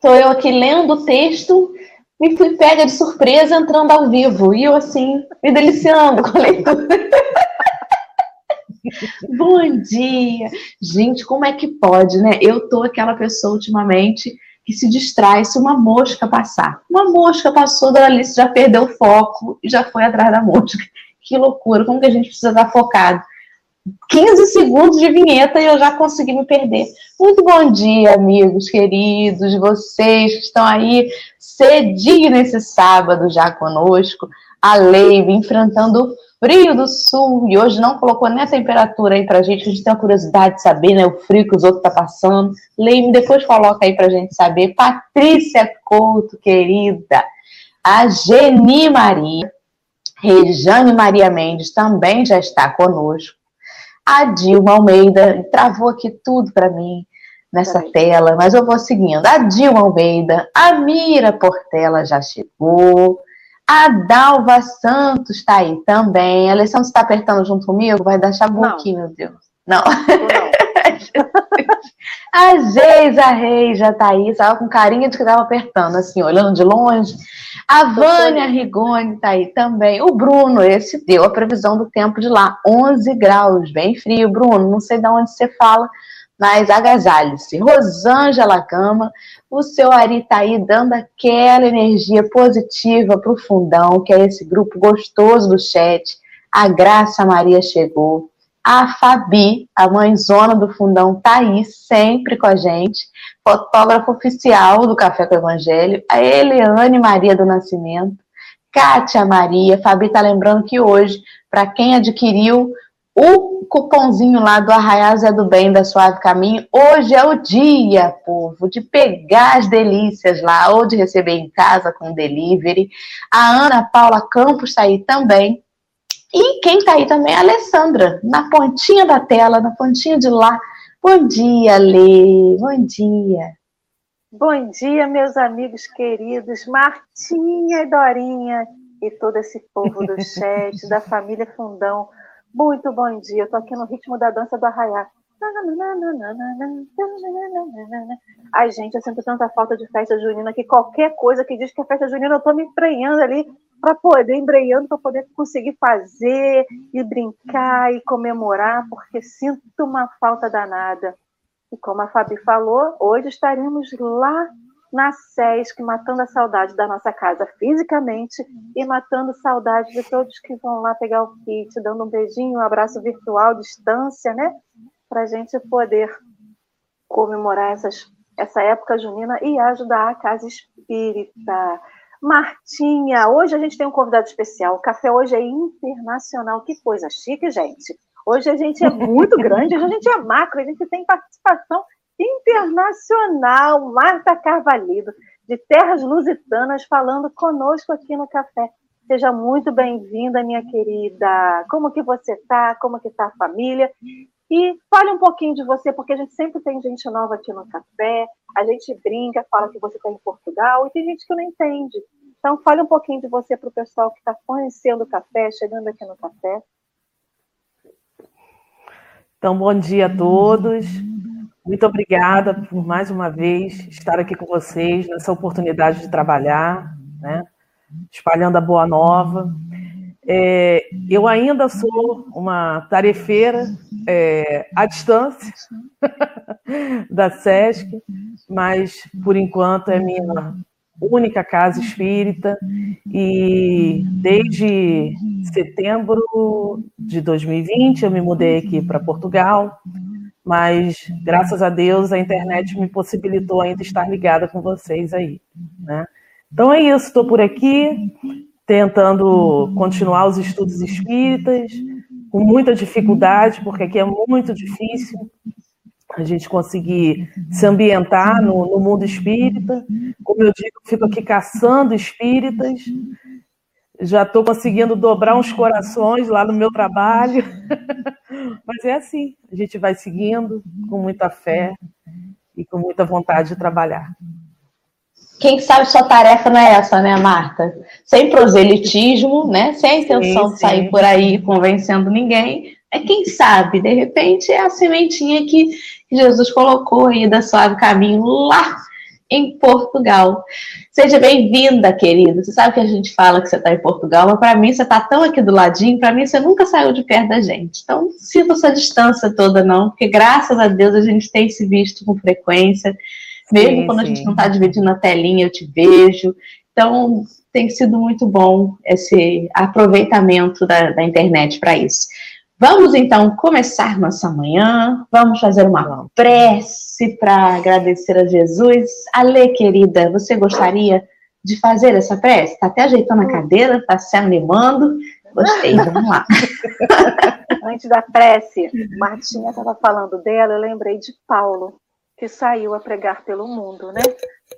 Tô eu aqui lendo o texto e fui pega de surpresa entrando ao vivo. E eu assim, me deliciando com a leitura. Bom dia! Gente, como é que pode, né? Eu tô aquela pessoa ultimamente que se distrai se uma mosca passar. Uma mosca passou, a Alice já perdeu o foco e já foi atrás da mosca. Que loucura, como que a gente precisa estar focado? 15 segundos de vinheta e eu já consegui me perder. Muito bom dia, amigos queridos, vocês que estão aí cedinho nesse sábado já conosco. A Leiva enfrentando o frio do sul e hoje não colocou nem a temperatura aí pra gente, a gente tem a curiosidade de saber, né, o frio que os outros tá passando. Leiva, depois coloca aí pra gente saber. Patrícia Couto, querida. A Geni Maria. Rejane Maria Mendes também já está conosco a Dilma Almeida, travou aqui tudo para mim nessa tela, mas eu vou seguindo. A Dilma Almeida, a Mira Portela já chegou, a Dalva Santos está aí também. A Alessandra está apertando junto comigo? Vai dar chabu aqui, meu Deus. Não. não. a Geisa Reis já está aí, estava com carinha de que estava apertando, assim, olhando de longe. A Vânia Rigoni está aí também. O Bruno, esse deu a previsão do tempo de lá, 11 graus, bem frio. Bruno, não sei de onde você fala, mas agasalhe-se. Rosângela Gama, o seu Ari está aí dando aquela energia positiva para o fundão, que é esse grupo gostoso do chat. A Graça Maria chegou. A Fabi, a mãezona do fundão, tá aí sempre com a gente fotógrafa oficial do Café com o Evangelho, a Eliane Maria do Nascimento, Kátia Maria, Fabi está lembrando que hoje, para quem adquiriu o cupomzinho lá do Arraial Zé do Bem, da Suave Caminho, hoje é o dia, povo, de pegar as delícias lá, ou de receber em casa com delivery. A Ana Paula Campos está aí também. E quem está aí também é a Alessandra, na pontinha da tela, na pontinha de lá, Bom dia, Lê. Bom dia. Bom dia, meus amigos queridos, Martinha e Dorinha e todo esse povo do chat, da família Fundão. Muito bom dia. Tô aqui no ritmo da dança do arraiá. Ai, gente, eu sinto tanta falta de festa junina que qualquer coisa que diz que é festa junina, eu tô me emprenhando ali para poder, embreando, para poder conseguir fazer e brincar e comemorar, porque sinto uma falta danada. E como a Fabi falou, hoje estaremos lá na SESC, matando a saudade da nossa casa fisicamente e matando saudade de todos que vão lá pegar o kit, dando um beijinho, um abraço virtual, distância, né? Para a gente poder comemorar essas, essa época junina e ajudar a casa espírita. Martinha, hoje a gente tem um convidado especial. O café hoje é internacional. Que coisa chique, gente. Hoje a gente é muito grande, hoje a gente é macro, a gente tem participação internacional. Marta Carvalho, de Terras Lusitanas, falando conosco aqui no café. Seja muito bem-vinda, minha querida. Como que você está? Como que está a família? E fale um pouquinho de você, porque a gente sempre tem gente nova aqui no café, a gente brinca, fala que você está em Portugal, e tem gente que não entende. Então, fale um pouquinho de você para o pessoal que está conhecendo o café, chegando aqui no café. Então, bom dia a todos. Muito obrigada por mais uma vez estar aqui com vocês nessa oportunidade de trabalhar, né? espalhando a boa nova. É, eu ainda sou uma tarefeira é, à distância da SESC, mas por enquanto é minha única casa espírita. E desde setembro de 2020 eu me mudei aqui para Portugal, mas graças a Deus a internet me possibilitou ainda estar ligada com vocês aí, né? Então é isso, estou por aqui tentando continuar os estudos espíritas, com muita dificuldade, porque aqui é muito difícil a gente conseguir se ambientar no, no mundo espírita. Como eu digo, fico aqui caçando espíritas, já estou conseguindo dobrar uns corações lá no meu trabalho. Mas é assim, a gente vai seguindo com muita fé e com muita vontade de trabalhar. Quem sabe sua tarefa não é essa, né, Marta? Sem proselitismo, né? Sem a intenção sim, de sair sim. por aí convencendo ninguém. É quem sabe, de repente, é a sementinha que Jesus colocou aí da suave caminho lá em Portugal. Seja bem-vinda, querida. Você sabe que a gente fala que você está em Portugal, mas para mim você está tão aqui do ladinho, para mim você nunca saiu de perto da gente. Então, sinta essa distância toda, não, porque graças a Deus a gente tem se visto com frequência. Mesmo sim, quando sim. a gente não está dividindo a telinha, eu te vejo. Então, tem sido muito bom esse aproveitamento da, da internet para isso. Vamos então começar nossa manhã, vamos fazer uma prece para agradecer a Jesus. Ale, querida, você gostaria de fazer essa prece? Está até ajeitando a cadeira, está se animando. Gostei, vamos lá. Antes da prece, Martinha estava falando dela, eu lembrei de Paulo, que saiu a pregar pelo mundo, né?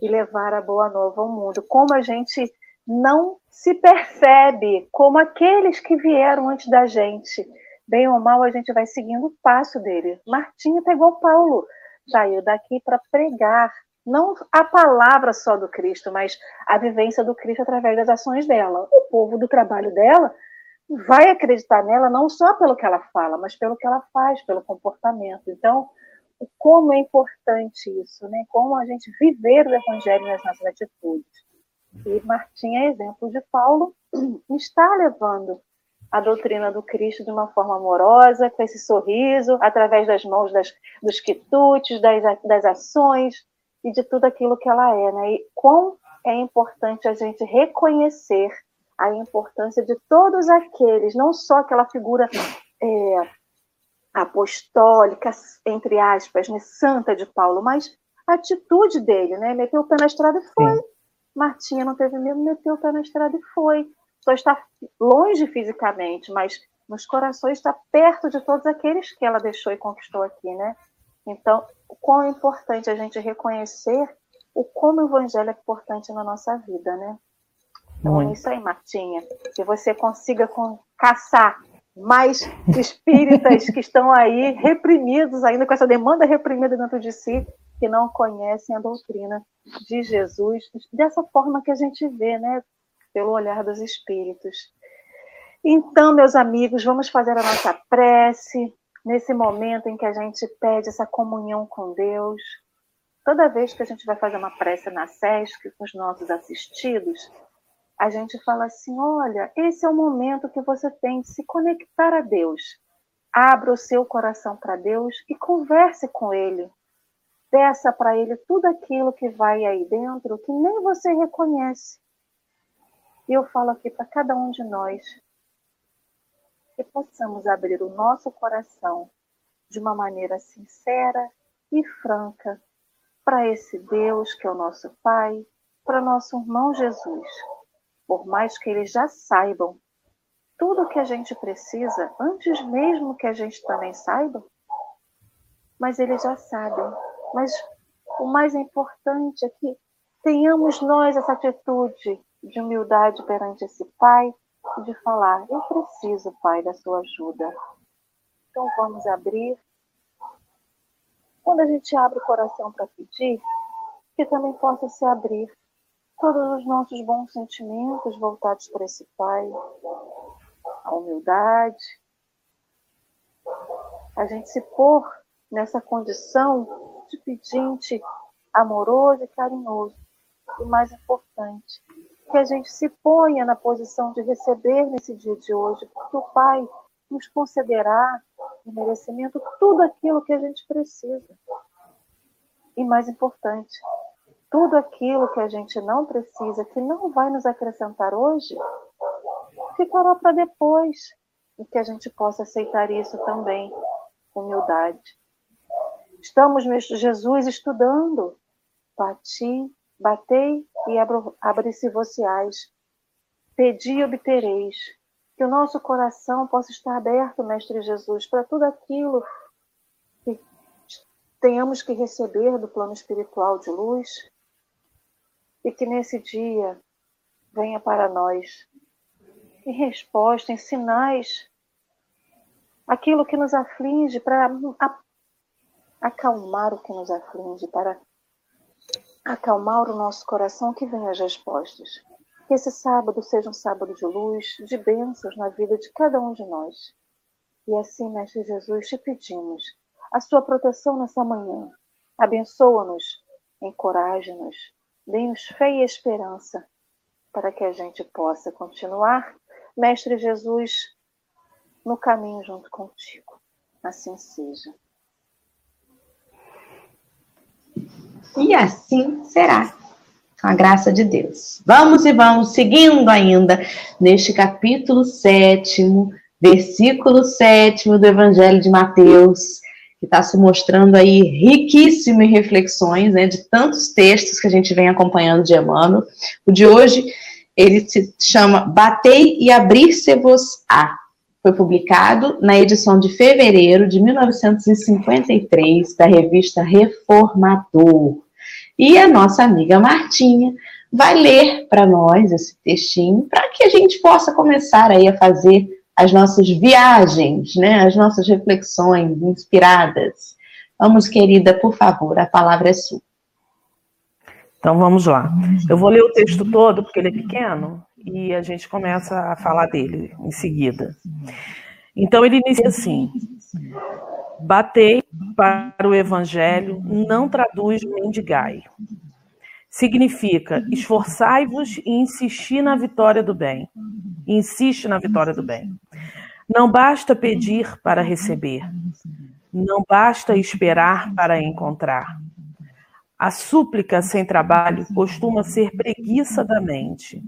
E levar a boa nova ao mundo. Como a gente não se percebe como aqueles que vieram antes da gente bem ou mal, a gente vai seguindo o passo dele. Está igual Paulo, saiu daqui para pregar, não a palavra só do Cristo, mas a vivência do Cristo através das ações dela. O povo do trabalho dela vai acreditar nela não só pelo que ela fala, mas pelo que ela faz, pelo comportamento. Então, como é importante isso, né? Como a gente viver o evangelho nas nossas atitudes. E Martinha, exemplo de Paulo, está levando a doutrina do Cristo de uma forma amorosa, com esse sorriso, através das mãos das, dos quitutes, das, das ações e de tudo aquilo que ela é. Né? E quão é importante a gente reconhecer a importância de todos aqueles, não só aquela figura é, apostólica, entre aspas, né, santa de Paulo, mas a atitude dele, né? Meteu o pé na estrada e foi. Sim. Martinha não teve medo, meteu o pé na estrada e foi só está longe fisicamente, mas nos corações está perto de todos aqueles que ela deixou e conquistou aqui, né? Então, o quão é importante a gente reconhecer o como o evangelho é importante na nossa vida, né? Então Muito. é isso aí, Martinha. Que você consiga com, caçar mais espíritas que estão aí reprimidos, ainda com essa demanda reprimida dentro de si, que não conhecem a doutrina de Jesus, dessa forma que a gente vê, né? pelo olhar dos espíritos. Então, meus amigos, vamos fazer a nossa prece nesse momento em que a gente pede essa comunhão com Deus. Toda vez que a gente vai fazer uma prece na SESC com os nossos assistidos, a gente fala assim: olha, esse é o momento que você tem de se conectar a Deus. Abra o seu coração para Deus e converse com Ele. Peça para Ele tudo aquilo que vai aí dentro que nem você reconhece. E eu falo aqui para cada um de nós que possamos abrir o nosso coração de uma maneira sincera e franca para esse Deus que é o nosso Pai, para nosso irmão Jesus. Por mais que eles já saibam tudo o que a gente precisa, antes mesmo que a gente também saiba, mas eles já sabem. Mas o mais importante é que tenhamos nós essa atitude de humildade perante esse Pai e de falar: Eu preciso, Pai, da sua ajuda. Então vamos abrir. Quando a gente abre o coração para pedir, que também possa se abrir todos os nossos bons sentimentos voltados para esse Pai, a humildade, a gente se pôr nessa condição de pedinte amoroso e carinhoso. E mais importante, que a gente se ponha na posição de receber nesse dia de hoje, porque o Pai nos concederá em merecimento tudo aquilo que a gente precisa. E mais importante, tudo aquilo que a gente não precisa, que não vai nos acrescentar hoje, ficará para depois. E que a gente possa aceitar isso também humildade. Estamos, Jesus, estudando. Bati Batei e abri-se-vos-eis. Pedi e obtereis. Que o nosso coração possa estar aberto, Mestre Jesus, para tudo aquilo que tenhamos que receber do plano espiritual de luz. E que nesse dia venha para nós em resposta, em sinais, aquilo que nos aflige, para acalmar o que nos aflige, para acalmar o nosso coração que venha as respostas. Que esse sábado seja um sábado de luz, de bênçãos na vida de cada um de nós. E assim, Mestre Jesus, te pedimos a sua proteção nessa manhã. Abençoa-nos encoraje-nos, dê-nos fé e esperança para que a gente possa continuar, Mestre Jesus, no caminho junto contigo. Assim seja. E assim será, com a graça de Deus. Vamos e vamos, seguindo ainda neste capítulo sétimo, versículo sétimo do Evangelho de Mateus, que está se mostrando aí riquíssimo em reflexões, né, de tantos textos que a gente vem acompanhando de Emmanuel. O de hoje, ele se chama Batei e Abrir-se-vos-á. Foi publicado na edição de fevereiro de 1953 da revista Reformador. E a nossa amiga Martinha vai ler para nós esse textinho para que a gente possa começar aí a fazer as nossas viagens, né, as nossas reflexões inspiradas. Vamos, querida, por favor, a palavra é sua. Então vamos lá. Eu vou ler o texto todo porque ele é pequeno e a gente começa a falar dele em seguida. Então ele inicia assim: Batei para o evangelho, não traduz mendigai. Significa esforçai-vos e insistir na vitória do bem. Insiste na vitória do bem. Não basta pedir para receber. Não basta esperar para encontrar. A súplica sem trabalho costuma ser preguiça da mente.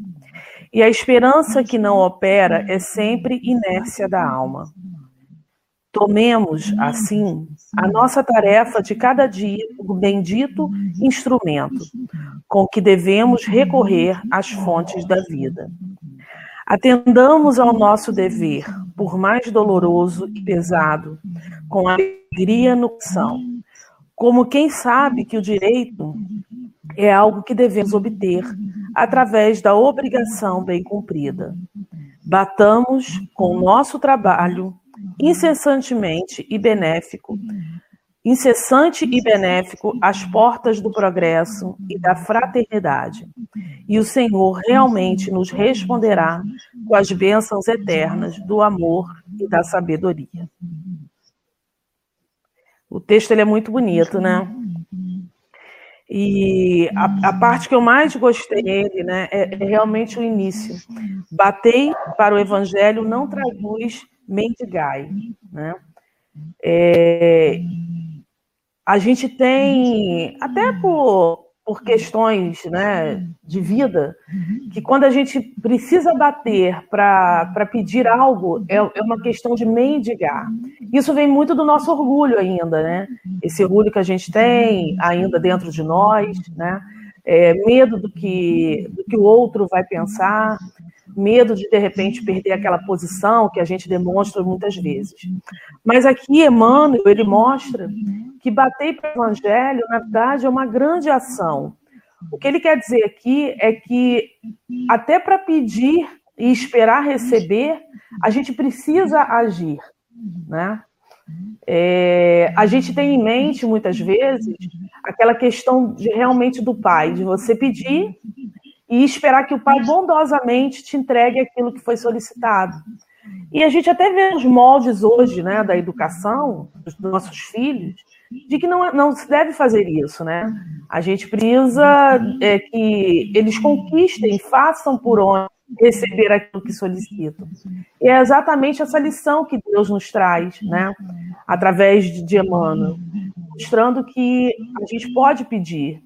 E a esperança que não opera é sempre inércia da alma. Tomemos, assim, a nossa tarefa de cada dia o bendito instrumento com que devemos recorrer às fontes da vida. Atendamos ao nosso dever, por mais doloroso e pesado, com alegria no coração, como quem sabe que o direito é algo que devemos obter através da obrigação bem cumprida. Batamos com o nosso trabalho incessantemente e benéfico, incessante e benéfico as portas do progresso e da fraternidade. E o Senhor realmente nos responderá com as bênçãos eternas do amor e da sabedoria. O texto ele é muito bonito, né? E a, a, parte que eu mais gostei dele né, é, é, realmente o início. Batei para o evangelho não traduz mendigai. Né? É, a gente tem, até por, por questões né, de vida, que quando a gente precisa bater para pedir algo, é, é uma questão de mendigar. Isso vem muito do nosso orgulho ainda, né? Esse orgulho que a gente tem ainda dentro de nós, né? É, medo do que, do que o outro vai pensar, medo de de repente perder aquela posição que a gente demonstra muitas vezes. Mas aqui Emmanuel ele mostra que bater para o evangelho, na verdade, é uma grande ação. O que ele quer dizer aqui é que até para pedir e esperar receber, a gente precisa agir, né? É, a gente tem em mente muitas vezes aquela questão de realmente do pai, de você pedir e esperar que o pai bondosamente te entregue aquilo que foi solicitado. E a gente até vê os moldes hoje, né, da educação dos nossos filhos, de que não, não se deve fazer isso, né? A gente precisa é, que eles conquistem, façam por onde receber aquilo que solicitam. E é exatamente essa lição que Deus nos traz, né? Através de Emmanuel, mostrando que a gente pode pedir.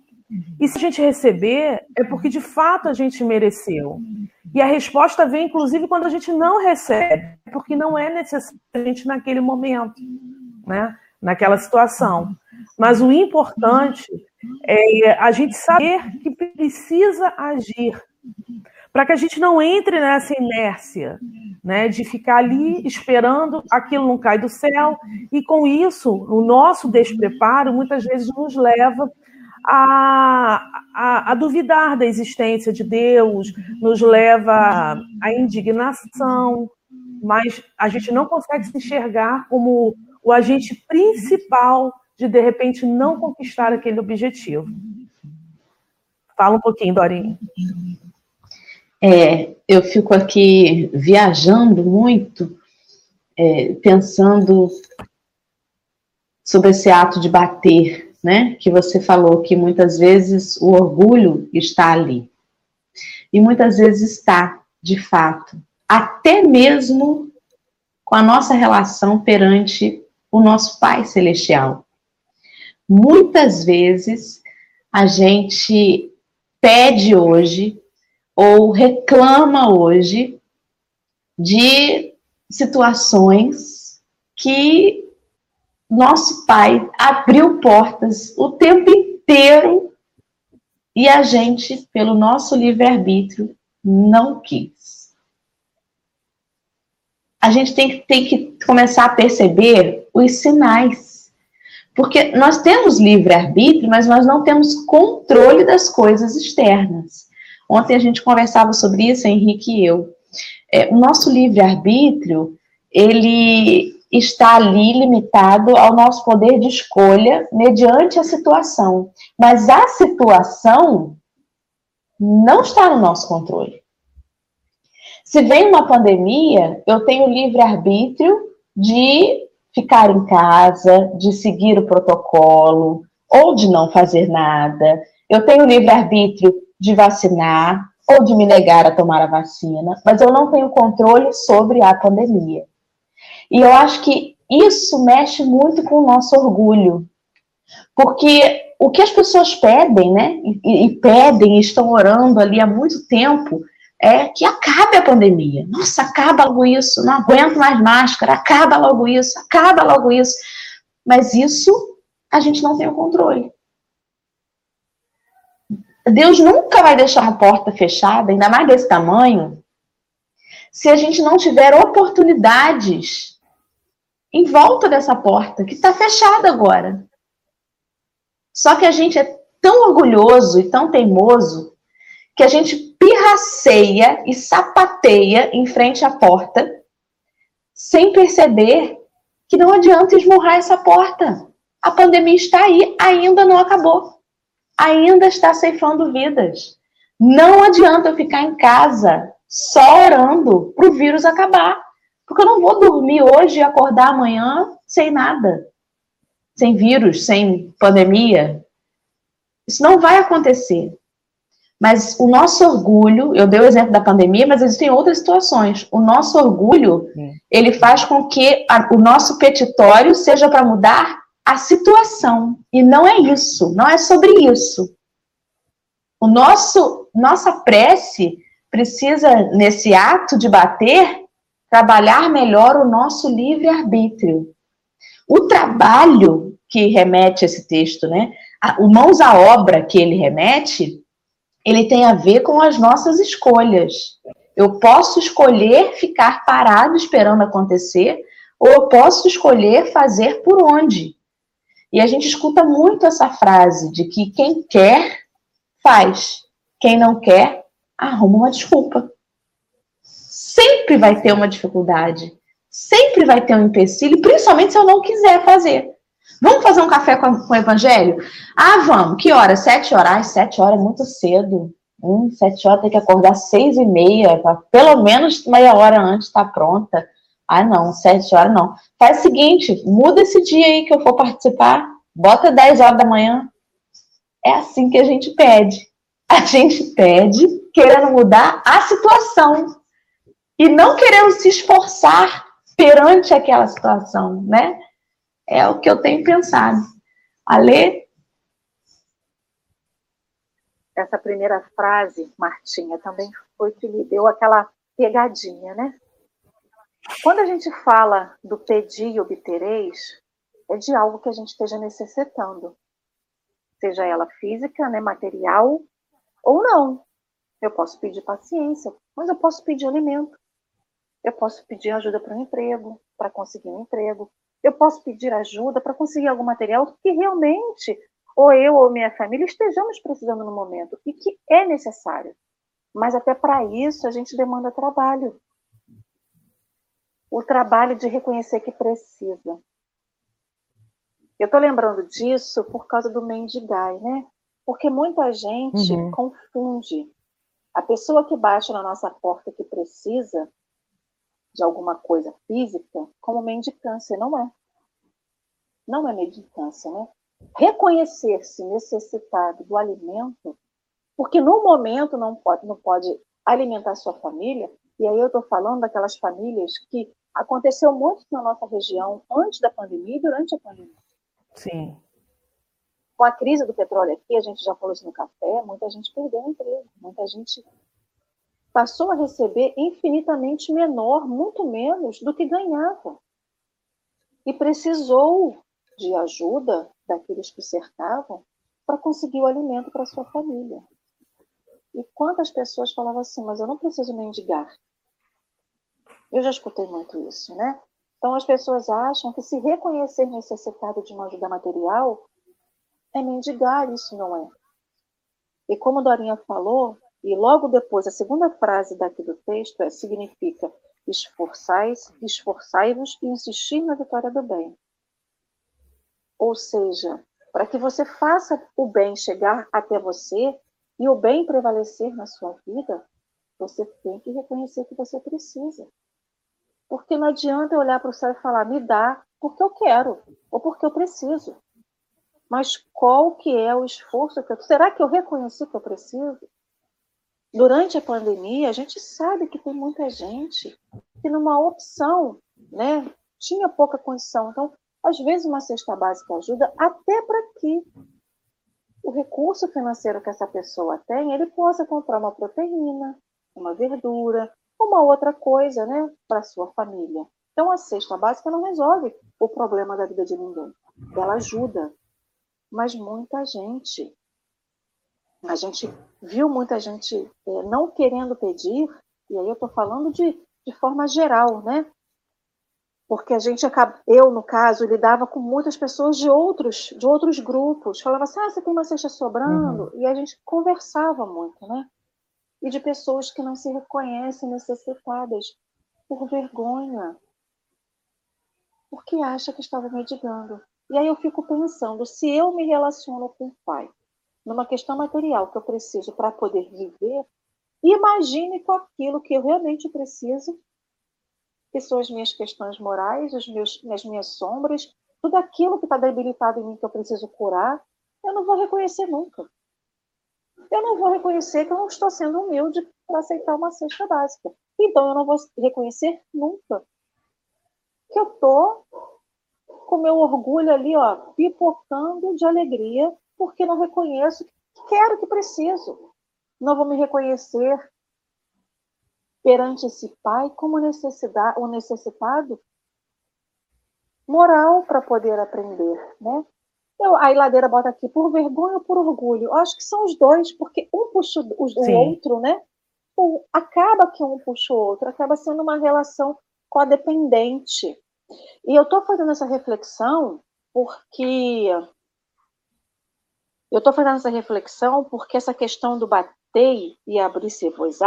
E se a gente receber, é porque de fato a gente mereceu. E a resposta vem, inclusive, quando a gente não recebe, porque não é necessário naquele momento, né? naquela situação. Mas o importante é a gente saber que precisa agir, para que a gente não entre nessa inércia, né, de ficar ali esperando aquilo não cair do céu, e com isso, o nosso despreparo muitas vezes nos leva a, a, a, duvidar da existência de Deus, nos leva à indignação, mas a gente não consegue se enxergar como o agente principal de, de repente, não conquistar aquele objetivo. Fala um pouquinho, Dorinha. É, eu fico aqui viajando muito, é, pensando sobre esse ato de bater, né? Que você falou que muitas vezes o orgulho está ali. E muitas vezes está, de fato, até mesmo com a nossa relação perante o nosso Pai Celestial. Muitas vezes a gente pede hoje ou reclama hoje de situações que nosso pai abriu portas o tempo inteiro e a gente, pelo nosso livre-arbítrio, não quis. A gente tem que, tem que começar a perceber os sinais. Porque nós temos livre-arbítrio, mas nós não temos controle das coisas externas. Ontem a gente conversava sobre isso, Henrique e eu. É, o nosso livre-arbítrio, ele está ali limitado ao nosso poder de escolha mediante a situação. Mas a situação não está no nosso controle. Se vem uma pandemia, eu tenho livre-arbítrio de ficar em casa, de seguir o protocolo, ou de não fazer nada. Eu tenho livre-arbítrio de vacinar ou de me negar a tomar a vacina, mas eu não tenho controle sobre a pandemia. E eu acho que isso mexe muito com o nosso orgulho. Porque o que as pessoas pedem, né? E, e pedem, e estão orando ali há muito tempo, é que acabe a pandemia. Nossa, acaba logo isso, não aguento mais máscara, acaba logo isso, acaba logo isso. Mas isso a gente não tem o controle. Deus nunca vai deixar uma porta fechada, ainda mais desse tamanho, se a gente não tiver oportunidades em volta dessa porta, que está fechada agora. Só que a gente é tão orgulhoso e tão teimoso que a gente pirraceia e sapateia em frente à porta, sem perceber que não adianta esmurrar essa porta. A pandemia está aí, ainda não acabou. Ainda está ceifando vidas. Não adianta eu ficar em casa só orando para o vírus acabar. Porque eu não vou dormir hoje e acordar amanhã sem nada. Sem vírus, sem pandemia. Isso não vai acontecer. Mas o nosso orgulho, eu dei o exemplo da pandemia, mas existem outras situações. O nosso orgulho, ele faz com que a, o nosso petitório seja para mudar a situação. E não é isso, não é sobre isso. O nosso, nossa prece precisa, nesse ato de bater, trabalhar melhor o nosso livre-arbítrio. O trabalho que remete esse texto, né? O mãos à obra que ele remete, ele tem a ver com as nossas escolhas. Eu posso escolher ficar parado esperando acontecer, ou eu posso escolher fazer por onde. E a gente escuta muito essa frase de que quem quer, faz. Quem não quer, arruma uma desculpa sempre vai ter uma dificuldade, sempre vai ter um empecilho, principalmente se eu não quiser fazer. Vamos fazer um café com, com o evangelho? Ah, vamos. Que hora? Sete horas. Ai, sete horas é muito cedo. Hum, sete horas tem que acordar seis e meia, pra, pelo menos meia hora antes estar tá pronta. Ah, não, sete horas não. Faz o seguinte, muda esse dia aí que eu for participar, bota dez horas da manhã. É assim que a gente pede. A gente pede querendo mudar a situação e não querendo se esforçar perante aquela situação, né? É o que eu tenho pensado. Alê? Essa primeira frase, Martinha, também foi que me deu aquela pegadinha, né? Quando a gente fala do pedir e obtereis, é de algo que a gente esteja necessitando. Seja ela física, né, material, ou não. Eu posso pedir paciência, mas eu posso pedir alimento. Eu posso pedir ajuda para um emprego, para conseguir um emprego. Eu posso pedir ajuda para conseguir algum material que realmente ou eu ou minha família estejamos precisando no momento e que é necessário. Mas até para isso a gente demanda trabalho. O trabalho de reconhecer que precisa. Eu estou lembrando disso por causa do mendigai, né? Porque muita gente uhum. confunde a pessoa que baixa na nossa porta que precisa de alguma coisa física como mendicância, não é. Não é mendicância, né? reconhecer-se necessitado do alimento, porque no momento não pode, não pode alimentar sua família, e aí eu estou falando daquelas famílias que aconteceu muito na nossa região antes da pandemia e durante a pandemia. Sim. Com a crise do petróleo aqui, a gente já falou isso no café, muita gente perdeu o emprego, muita gente passou a receber infinitamente menor, muito menos do que ganhava. E precisou de ajuda daqueles que cercavam para conseguir o alimento para sua família. E quantas pessoas falavam assim, mas eu não preciso mendigar. Eu já escutei muito isso, né? Então as pessoas acham que se reconhecer necessitado de uma ajuda material é mendigar, isso não é. E como Dorinha falou, e logo depois, a segunda frase daqui do texto é, significa esforçais, esforçai-vos e insistir na vitória do bem. Ou seja, para que você faça o bem chegar até você e o bem prevalecer na sua vida, você tem que reconhecer que você precisa. Porque não adianta olhar para o céu e falar, me dá porque eu quero ou porque eu preciso. Mas qual que é o esforço que eu... Será que eu reconheci que eu preciso? Durante a pandemia, a gente sabe que tem muita gente que numa opção, né, tinha pouca condição. Então, às vezes uma cesta básica ajuda até para que o recurso financeiro que essa pessoa tem, ele possa comprar uma proteína, uma verdura, uma outra coisa, né, para sua família. Então, a cesta básica não resolve o problema da vida de ninguém. Ela ajuda, mas muita gente a gente viu muita gente é, não querendo pedir, e aí eu estou falando de, de forma geral, né? Porque a gente acaba, eu no caso, lidava com muitas pessoas de outros, de outros grupos. Falava assim, ah, você tem uma cesta sobrando? Uhum. E a gente conversava muito, né? E de pessoas que não se reconhecem necessitadas por vergonha, porque acha que estava mendigando. E aí eu fico pensando, se eu me relaciono com o pai, numa questão material que eu preciso para poder viver, imagine com aquilo que eu realmente preciso, que são as minhas questões morais, os meus, as minhas sombras, tudo aquilo que está debilitado em mim que eu preciso curar, eu não vou reconhecer nunca. Eu não vou reconhecer que eu não estou sendo humilde para aceitar uma cesta básica. Então eu não vou reconhecer nunca que eu estou com meu orgulho ali, ó, pipocando de alegria porque não reconheço que quero, que preciso. Não vou me reconhecer perante esse pai como necessidade, o necessitado moral para poder aprender, né? Eu, a ladeira bota aqui por vergonha ou por orgulho. Eu acho que são os dois, porque um puxa o, o outro, né? O, acaba que um puxa o outro, acaba sendo uma relação codependente. E eu estou fazendo essa reflexão porque eu estou fazendo essa reflexão porque essa questão do bater e abrir-se voz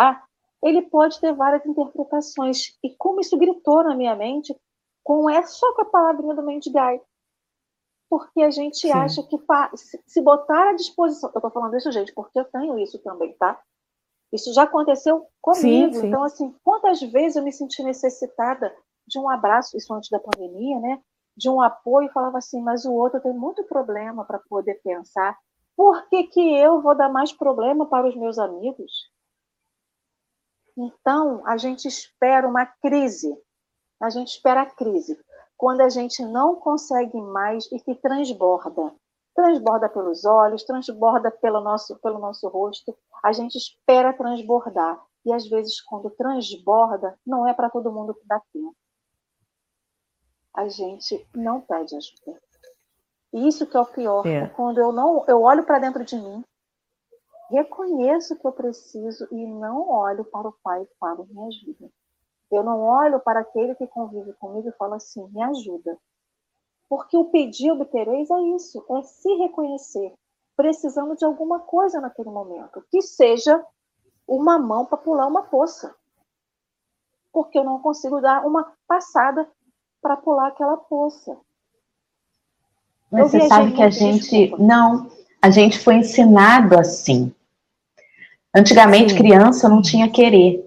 ele pode ter várias interpretações. E como isso gritou na minha mente, com é só com a palavrinha do mendigai. Porque a gente Sim. acha que se botar à disposição. Eu estou falando isso, gente, porque eu tenho isso também, tá? Isso já aconteceu comigo. Sim, sim. Então, assim, quantas vezes eu me senti necessitada de um abraço, isso antes da pandemia, né? De um apoio, e falava assim, mas o outro tem muito problema para poder pensar, por que, que eu vou dar mais problema para os meus amigos? Então, a gente espera uma crise. A gente espera a crise. Quando a gente não consegue mais e que transborda. Transborda pelos olhos, transborda pelo nosso, pelo nosso rosto. A gente espera transbordar. E às vezes, quando transborda, não é para todo mundo que dá tempo. A gente não pede ajuda. Isso que é o pior. É. é quando eu não, eu olho para dentro de mim, reconheço que eu preciso e não olho para o pai e falo, me ajuda. Eu não olho para aquele que convive comigo e falo assim, me ajuda. Porque o pedir obtereis é isso, é se reconhecer, precisando de alguma coisa naquele momento, que seja uma mão para pular uma poça. Porque eu não consigo dar uma passada para pular aquela poça. Mas você sabe que a gente. Não, a gente foi ensinado assim. Antigamente, Sim. criança não tinha querer.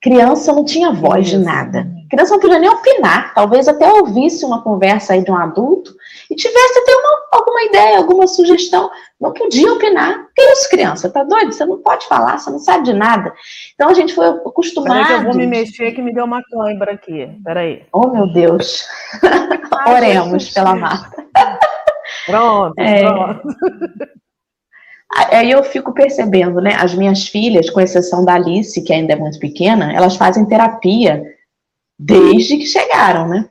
Criança não tinha voz de nada. Criança não podia nem opinar. Talvez até ouvisse uma conversa aí de um adulto e tivesse até uma alguma ideia, alguma sugestão. Não podia opinar. Que isso, criança? Tá doido? Você não pode falar, você não sabe de nada. Então a gente foi acostumado. Peraí que eu vou me mexer que me deu uma cãibra aqui. Peraí. Oh, meu Deus. Oremos pela Marta. Pronto, é... pronto. Aí eu fico percebendo, né? As minhas filhas, com exceção da Alice, que ainda é muito pequena, elas fazem terapia desde que chegaram, né?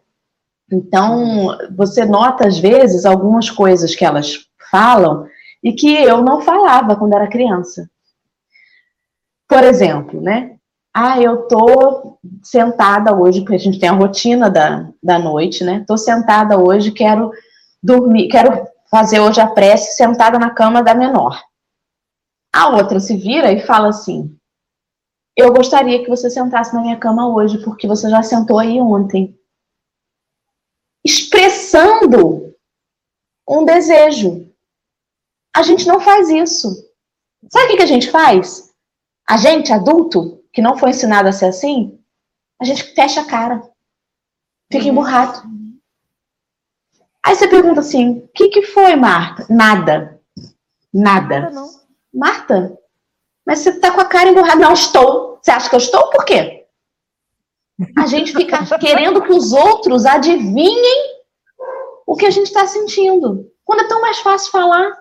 Então, você nota às vezes algumas coisas que elas falam e que eu não falava quando era criança. Por exemplo, né? Ah, eu tô sentada hoje, porque a gente tem a rotina da, da noite, né? Tô sentada hoje, quero dormir, quero fazer hoje a prece sentada na cama da menor. A outra se vira e fala assim: Eu gostaria que você sentasse na minha cama hoje, porque você já sentou aí ontem. Expressando um desejo. A gente não faz isso. Sabe o que a gente faz? A gente, adulto, que não foi ensinado a ser assim, a gente fecha a cara. Fica uhum. emburrado. Aí você pergunta assim: o que, que foi, Marta? Nada. Nada. Nada não. Marta, mas você tá com a cara emburrada. Não estou. Você acha que eu estou? Por quê? A gente fica querendo que os outros adivinhem o que a gente está sentindo. Quando é tão mais fácil falar.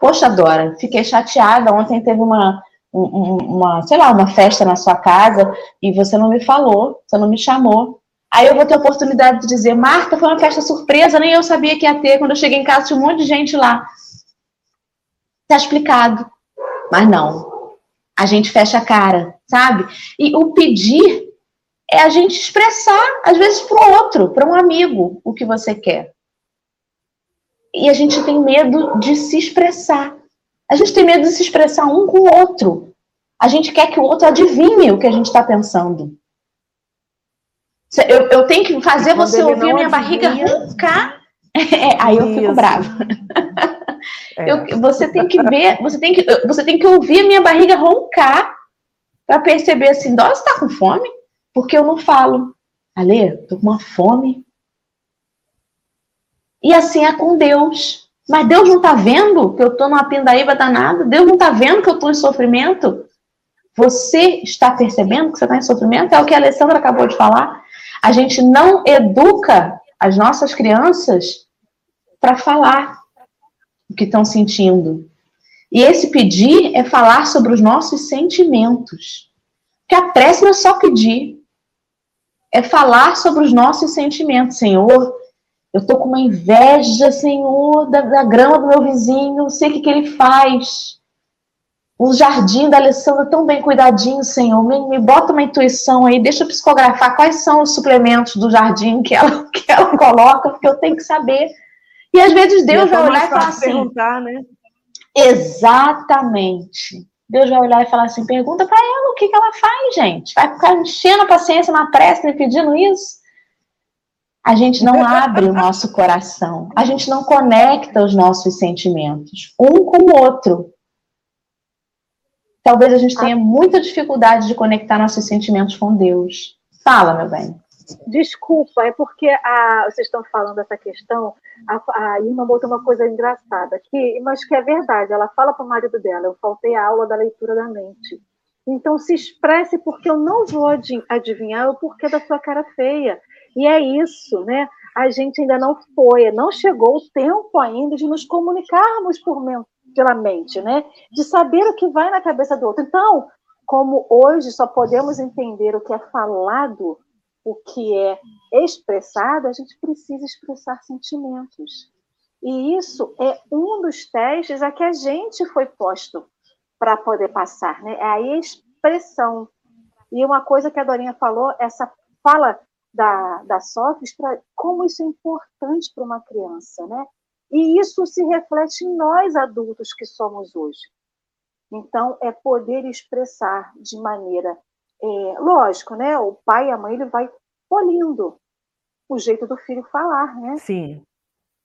Poxa, Dora, fiquei chateada. Ontem teve uma, uma, sei lá, uma festa na sua casa e você não me falou, você não me chamou. Aí eu vou ter a oportunidade de dizer, Marta, foi uma festa surpresa, nem eu sabia que ia ter. Quando eu cheguei em casa, tinha um monte de gente lá. Tá explicado. Mas não. A gente fecha a cara, sabe? E o pedir é a gente expressar, às vezes, para o outro, para um amigo, o que você quer. E a gente tem medo de se expressar. A gente tem medo de se expressar um com o outro. A gente quer que o outro adivinhe o que a gente está pensando. Eu, eu, tenho que fazer Quando você ouvir a minha barriga roncar. É, aí eu fico brava. É. Eu, você tem que ver, você tem que, você tem que ouvir a minha barriga roncar para perceber assim, Dó, você tá com fome? Porque eu não falo. Ale, tô com uma fome. E assim é com Deus. Mas Deus não tá vendo que eu tô numa pindaíba danada? Deus não tá vendo que eu tô em sofrimento? Você está percebendo que você está em sofrimento? É o que a Alessandra acabou de falar. A gente não educa as nossas crianças para falar o que estão sentindo. E esse pedir é falar sobre os nossos sentimentos. Que a prece não é só pedir, é falar sobre os nossos sentimentos. Senhor, eu tô com uma inveja, Senhor, da, da grama do meu vizinho, não sei o que, que ele faz. O jardim da Alessandra tão bem cuidadinho, Senhor. Me, me, bota uma intuição aí, deixa eu psicografar quais são os suplementos do jardim que ela, que ela coloca, porque eu tenho que saber. E às vezes Deus é vai olhar e falar assim. Né? Exatamente. Deus vai olhar e falar assim: pergunta para ela o que, que ela faz, gente. Vai ficar enchendo a paciência na prece me pedindo isso? A gente não abre o nosso coração, a gente não conecta os nossos sentimentos um com o outro. Talvez a gente tenha muita dificuldade de conectar nossos sentimentos com Deus. Fala, meu bem. Desculpa, é porque a, vocês estão falando essa questão. A, a Irma botou uma coisa engraçada aqui, mas que é verdade. Ela fala para o marido dela: Eu faltei a aula da leitura da mente. Então se expresse, porque eu não vou adivinhar o porquê da sua cara feia. E é isso, né? A gente ainda não foi, não chegou o tempo ainda de nos comunicarmos por pela mente, né? De saber o que vai na cabeça do outro. Então, como hoje só podemos entender o que é falado o que é expressado, a gente precisa expressar sentimentos. E isso é um dos testes a que a gente foi posto para poder passar, né? É a expressão. E uma coisa que a Dorinha falou, essa fala da, da Sócrates, para como isso é importante para uma criança, né? E isso se reflete em nós adultos que somos hoje. Então, é poder expressar de maneira é, lógico, né? O pai e a mãe ele vai polindo o jeito do filho falar, né? Sim.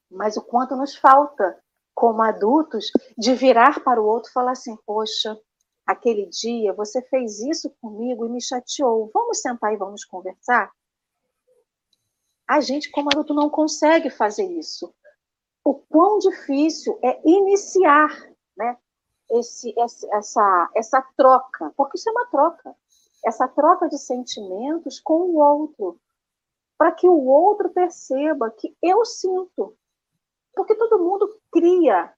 Mas o quanto nos falta, como adultos, de virar para o outro e falar assim: Poxa, aquele dia você fez isso comigo e me chateou. Vamos sentar e vamos conversar? A gente, como adulto, não consegue fazer isso. o quão difícil é iniciar né, esse, essa, essa troca, porque isso é uma troca, essa troca de sentimentos com o outro, para que o outro perceba que eu sinto. Porque todo mundo cria.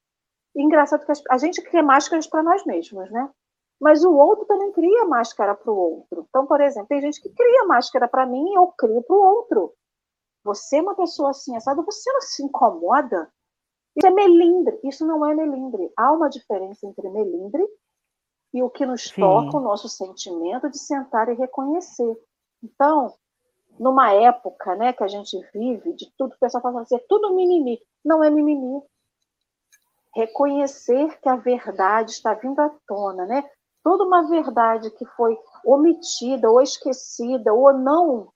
Engraçado que a gente cria máscaras para nós mesmos, né? Mas o outro também cria máscara para o outro. Então, por exemplo, tem gente que cria máscara para mim e eu crio para o outro. Você é uma pessoa assim, assada, você não se incomoda? Isso é melindre. Isso não é melindre. Há uma diferença entre melindre e o que nos Sim. toca o nosso sentimento de sentar e reconhecer. Então, numa época né, que a gente vive, de tudo, o pessoal fala assim, é tudo mimimi. Não é mimimi. Reconhecer que a verdade está vindo à tona, né? Toda uma verdade que foi omitida ou esquecida ou não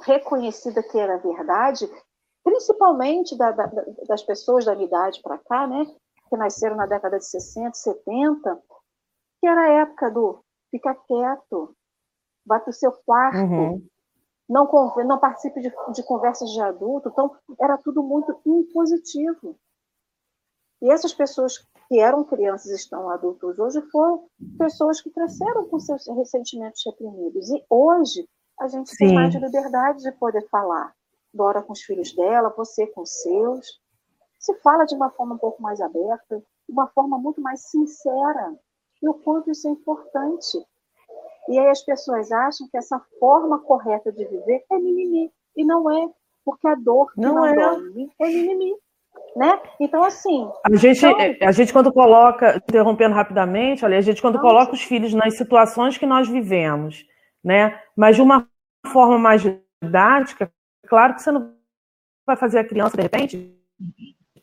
reconhecida que era verdade, principalmente da, da, das pessoas da minha idade para cá, né, que nasceram na década de 60, 70, que era a época do fica quieto, vá para o seu quarto, uhum. não, não participe de, de conversas de adulto. Então, era tudo muito impositivo. E essas pessoas que eram crianças e estão adultos hoje foram pessoas que cresceram com seus ressentimentos reprimidos. E hoje a gente Sim. tem mais liberdade de poder falar. Dora com os filhos dela, você com os seus. Se fala de uma forma um pouco mais aberta, de uma forma muito mais sincera. E o quanto isso é importante. E aí as pessoas acham que essa forma correta de viver é mimimi. E não é, porque a dor que não, não é. dorme é mimimi. Né? Então, assim. A gente, então... a gente, quando coloca, interrompendo rapidamente, olha, a gente, quando coloca os filhos nas situações que nós vivemos, né? Mas de uma forma mais didática, Claro que você não vai fazer a criança, de repente,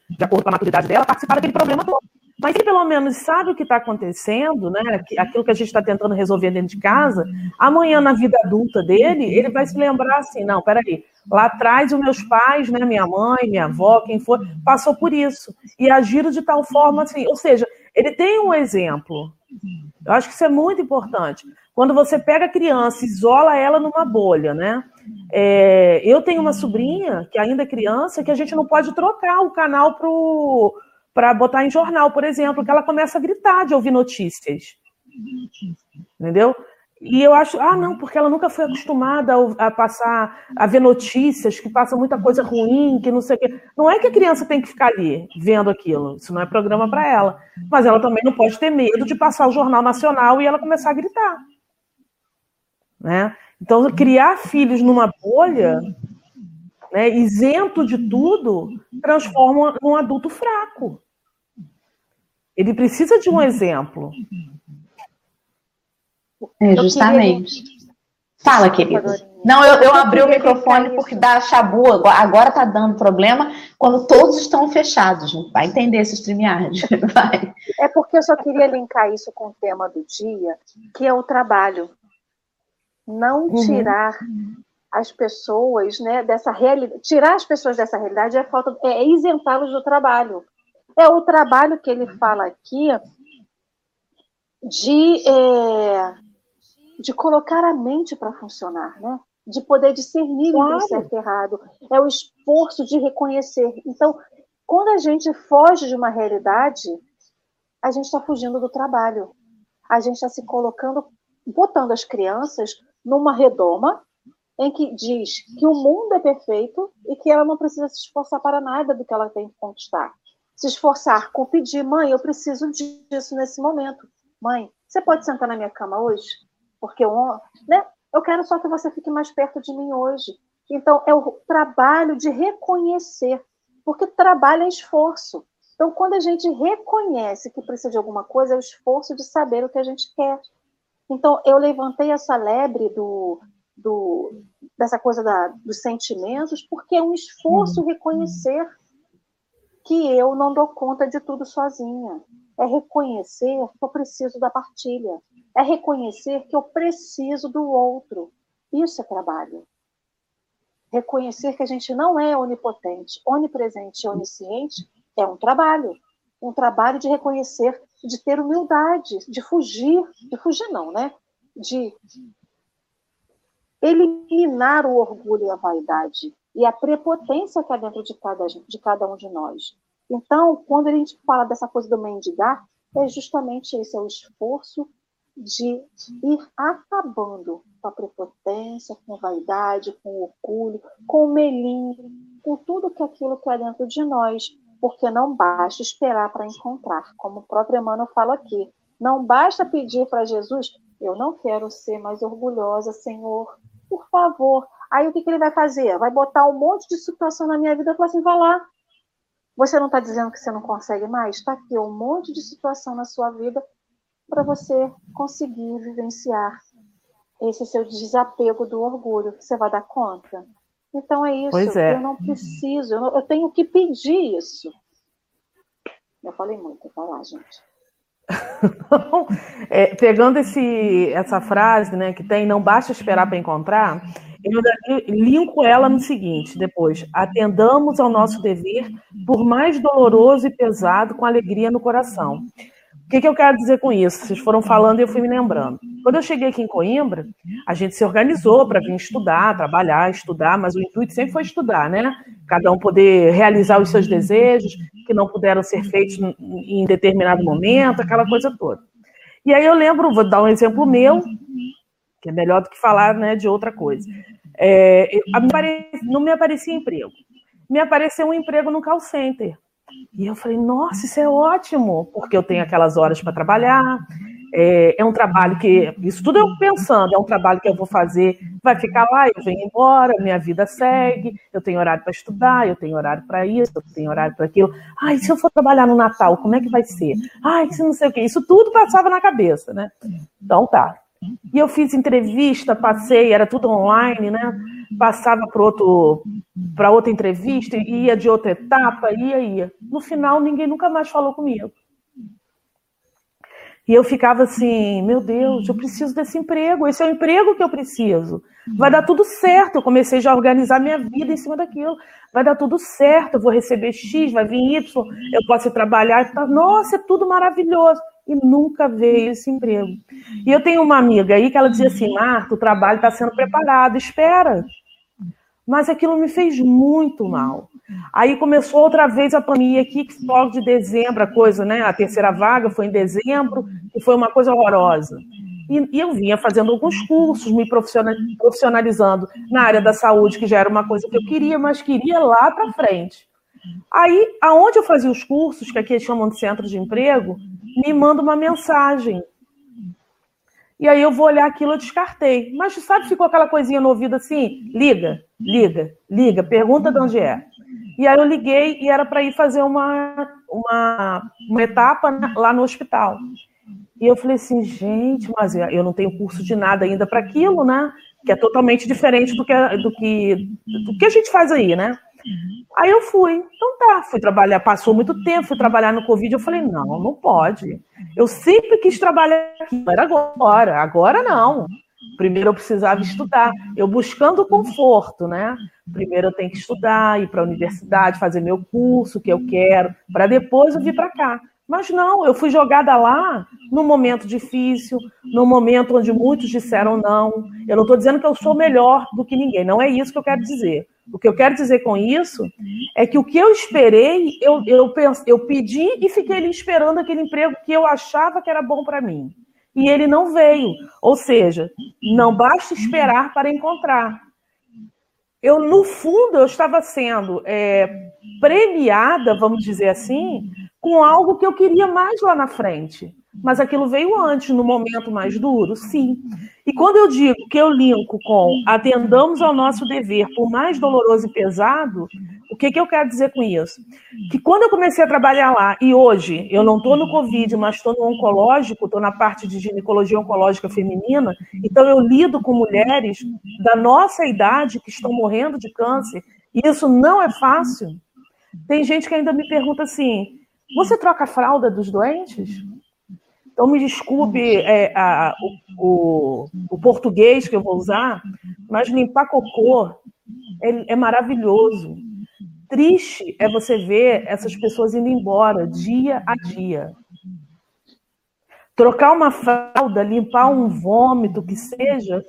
de acordo com a maturidade dela, participar daquele problema todo. Mas ele pelo menos sabe o que está acontecendo, né? Aquilo que a gente está tentando resolver dentro de casa, amanhã na vida adulta dele, ele vai se lembrar assim, não, peraí, lá atrás os meus pais, né, minha mãe, minha avó, quem for, passou por isso. E agiram de tal forma assim. Ou seja, ele tem um exemplo. Eu acho que isso é muito importante. Quando você pega a criança, isola ela numa bolha, né? É, eu tenho uma sobrinha, que ainda é criança, que a gente não pode trocar o canal para botar em jornal, por exemplo, que ela começa a gritar de ouvir notícias. Entendeu? E eu acho, ah, não, porque ela nunca foi acostumada a, passar, a ver notícias que passam muita coisa ruim, que não sei o quê. Não é que a criança tem que ficar ali vendo aquilo, isso não é programa para ela. Mas ela também não pode ter medo de passar o Jornal Nacional e ela começar a gritar. Né? Então, criar filhos numa bolha, né, isento de tudo, transforma num adulto fraco. Ele precisa de um exemplo. É, justamente. Fala, querida. Não, eu, eu abri o microfone porque dá chabu, agora tá dando problema quando todos estão fechados. Vai entender esse StreamYard. Vai. É porque eu só queria linkar isso com o tema do dia, que é o trabalho não uhum. tirar uhum. As pessoas né, dessa realidade. Tirar as pessoas dessa realidade é, falta, é isentá-los do trabalho. É o trabalho que ele fala aqui de, é, de colocar a mente para funcionar, né? de poder discernir claro. entre o certo e errado. É o esforço de reconhecer. Então, quando a gente foge de uma realidade, a gente está fugindo do trabalho. A gente está se colocando, botando as crianças numa redoma em que diz que o mundo é perfeito e que ela não precisa se esforçar para nada do que ela tem que conquistar. Se esforçar com pedir, mãe, eu preciso disso nesse momento. Mãe, você pode sentar na minha cama hoje? Porque eu, né, eu quero só que você fique mais perto de mim hoje. Então, é o trabalho de reconhecer, porque trabalho é esforço. Então, quando a gente reconhece que precisa de alguma coisa, é o esforço de saber o que a gente quer. Então, eu levantei essa lebre do, do, dessa coisa da, dos sentimentos, porque é um esforço uhum. reconhecer que eu não dou conta de tudo sozinha. É reconhecer que eu preciso da partilha. É reconhecer que eu preciso do outro. Isso é trabalho. Reconhecer que a gente não é onipotente, onipresente e onisciente é um trabalho. Um trabalho de reconhecer de ter humildade, de fugir, de fugir não, né? De eliminar o orgulho e a vaidade e a prepotência que há dentro de cada, de cada um de nós. Então, quando a gente fala dessa coisa do mendigar, é justamente esse, é o esforço de ir acabando com a prepotência, com a vaidade, com o orgulho, com o melindre, com tudo que aquilo que há dentro de nós, porque não basta esperar para encontrar, como o próprio Emmanuel fala aqui. Não basta pedir para Jesus, eu não quero ser mais orgulhosa, Senhor, por favor. Aí o que, que ele vai fazer? Vai botar um monte de situação na minha vida e falar assim: vai lá. Você não está dizendo que você não consegue mais? Está aqui um monte de situação na sua vida para você conseguir vivenciar esse seu desapego do orgulho. Você vai dar conta? Então é isso. É. Eu não preciso, eu, não, eu, tenho que pedir isso. Eu falei muito, vai lá, gente. É, pegando esse, essa frase, né, que tem não basta esperar para encontrar, eu linko ela no seguinte, depois, atendamos ao nosso dever, por mais doloroso e pesado, com alegria no coração. O que, que eu quero dizer com isso? Vocês foram falando e eu fui me lembrando. Quando eu cheguei aqui em Coimbra, a gente se organizou para vir estudar, trabalhar, estudar, mas o intuito sempre foi estudar, né? Cada um poder realizar os seus desejos, que não puderam ser feitos em determinado momento, aquela coisa toda. E aí eu lembro, vou dar um exemplo meu, que é melhor do que falar né, de outra coisa. É, não me aparecia emprego. Me apareceu um emprego no call center. E eu falei, nossa, isso é ótimo, porque eu tenho aquelas horas para trabalhar. É, é, um trabalho que, isso tudo eu pensando, é um trabalho que eu vou fazer, vai ficar lá, eu venho embora, minha vida segue, eu tenho horário para estudar, eu tenho horário para isso, eu tenho horário para aquilo. Ai, se eu for trabalhar no Natal, como é que vai ser? Ai, se não sei o quê. Isso tudo passava na cabeça, né? Então tá. E eu fiz entrevista, passei, era tudo online, né? Passava para outro, para outra entrevista, ia de outra etapa, ia, ia. No final, ninguém nunca mais falou comigo. E eu ficava assim, meu Deus, eu preciso desse emprego, esse é o emprego que eu preciso. Vai dar tudo certo. Eu comecei já a organizar minha vida em cima daquilo. Vai dar tudo certo, eu vou receber X, vai vir Y, eu posso trabalhar. Nossa, é tudo maravilhoso e nunca veio esse emprego. E eu tenho uma amiga aí que ela dizia assim: Marta, o trabalho está sendo preparado, espera. Mas aquilo me fez muito mal. Aí começou outra vez a pandemia aqui, que logo de dezembro, a coisa, né? A terceira vaga foi em dezembro, e foi uma coisa horrorosa. E, e eu vinha fazendo alguns cursos, me profissionalizando na área da saúde, que já era uma coisa que eu queria, mas queria lá para frente. Aí, aonde eu fazia os cursos, que aqui eles chamam de centro de emprego, me manda uma mensagem. E aí eu vou olhar aquilo, eu descartei. Mas sabe, ficou aquela coisinha no ouvido assim? Liga, liga, liga, pergunta de onde é. E aí eu liguei e era para ir fazer uma, uma, uma etapa lá no hospital. E eu falei assim, gente, mas eu não tenho curso de nada ainda para aquilo, né? Que é totalmente diferente do que, do que, do que a gente faz aí, né? Aí eu fui. Então tá, fui trabalhar, passou muito tempo, fui trabalhar no Covid. Eu falei, não, não pode. Eu sempre quis trabalhar aqui, era agora, agora não. Primeiro eu precisava estudar, eu buscando conforto, né? Primeiro eu tenho que estudar, ir para a universidade, fazer meu curso que eu quero, para depois eu vir para cá. Mas não, eu fui jogada lá num momento difícil, num momento onde muitos disseram não. Eu não estou dizendo que eu sou melhor do que ninguém, não é isso que eu quero dizer. O que eu quero dizer com isso é que o que eu esperei, eu, eu, eu pedi e fiquei ali esperando aquele emprego que eu achava que era bom para mim. E ele não veio. Ou seja, não basta esperar para encontrar. Eu, no fundo, eu estava sendo é, premiada, vamos dizer assim, com algo que eu queria mais lá na frente. Mas aquilo veio antes, no momento mais duro, sim. E quando eu digo que eu linko com atendamos ao nosso dever, por mais doloroso e pesado, o que, que eu quero dizer com isso? Que quando eu comecei a trabalhar lá, e hoje eu não estou no Covid, mas estou no oncológico, estou na parte de ginecologia oncológica feminina, então eu lido com mulheres da nossa idade que estão morrendo de câncer, e isso não é fácil. Tem gente que ainda me pergunta assim: você troca a fralda dos doentes? Então, me desculpe é, a, o, o, português que eu vou usar, mas limpar cocô é, é maravilhoso. Triste é você ver essas pessoas indo embora dia a dia. Trocar uma fralda, limpar um vômito, que seja,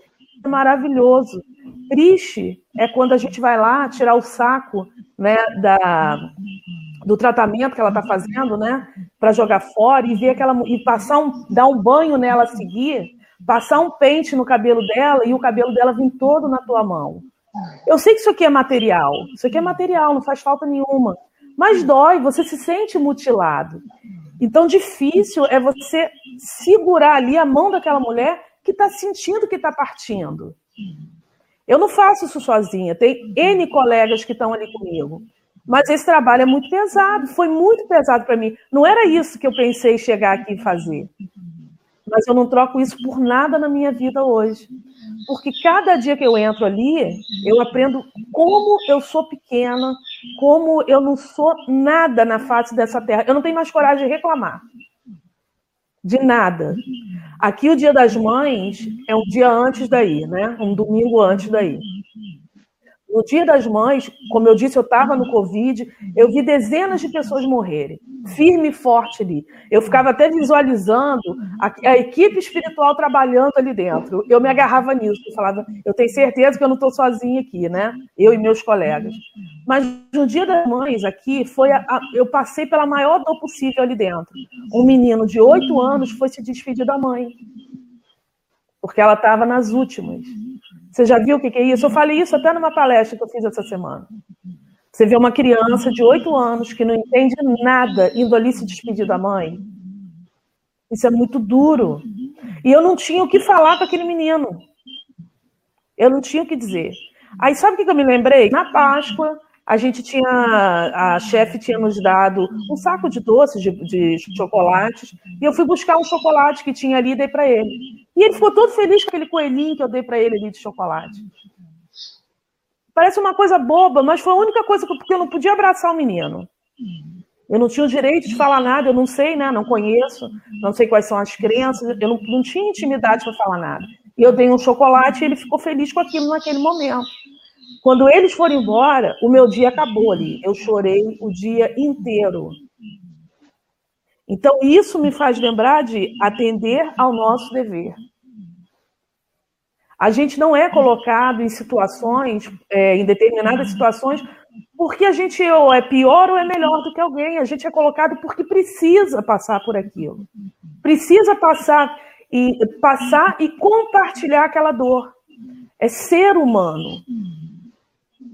é maravilhoso. triste é quando a gente vai lá tirar o saco né, da, do tratamento que ela está fazendo, né, para jogar fora e ver aquela e passar um, dar um banho nela a seguir, passar um pente no cabelo dela e o cabelo dela vir todo na tua mão. Eu sei que isso aqui é material, isso aqui é material, não faz falta nenhuma, mas dói, você se sente mutilado. Então, difícil é você segurar ali a mão daquela mulher que está sentindo que está partindo. Eu não faço isso sozinha, tem N colegas que estão ali comigo. Mas esse trabalho é muito pesado, foi muito pesado para mim. Não era isso que eu pensei chegar aqui e fazer. Mas eu não troco isso por nada na minha vida hoje. Porque cada dia que eu entro ali, eu aprendo como eu sou pequena, como eu não sou nada na face dessa terra. Eu não tenho mais coragem de reclamar. De nada. Aqui o Dia das Mães é um dia antes daí, né? Um domingo antes daí. No Dia das Mães, como eu disse, eu estava no Covid, eu vi dezenas de pessoas morrerem, firme e forte ali. Eu ficava até visualizando a, a equipe espiritual trabalhando ali dentro. Eu me agarrava nisso, eu falava, eu tenho certeza que eu não estou sozinha aqui, né? Eu e meus colegas. Mas no Dia das Mães aqui, foi a, a, eu passei pela maior dor possível ali dentro. Um menino de oito anos foi se despedir da mãe, porque ela estava nas últimas. Você já viu o que é isso? Eu falei isso até numa palestra que eu fiz essa semana. Você vê uma criança de oito anos que não entende nada indo ali se despedir da mãe. Isso é muito duro. E eu não tinha o que falar com aquele menino. Eu não tinha o que dizer. Aí sabe o que eu me lembrei? Na Páscoa, a gente tinha, a chefe tinha nos dado um saco de doces, de, de chocolates, e eu fui buscar um chocolate que tinha ali e dei para ele. E ele ficou todo feliz com aquele coelhinho que eu dei para ele ali de chocolate. Parece uma coisa boba, mas foi a única coisa que porque eu não podia abraçar o menino. Eu não tinha o direito de falar nada, eu não sei, né? Não conheço, não sei quais são as crenças, eu não, não tinha intimidade para falar nada. E eu dei um chocolate e ele ficou feliz com aquilo naquele momento. Quando eles foram embora, o meu dia acabou ali. Eu chorei o dia inteiro. Então, isso me faz lembrar de atender ao nosso dever. A gente não é colocado em situações, é, em determinadas situações, porque a gente ou é pior ou é melhor do que alguém. A gente é colocado porque precisa passar por aquilo. Precisa passar e passar e compartilhar aquela dor. É ser humano.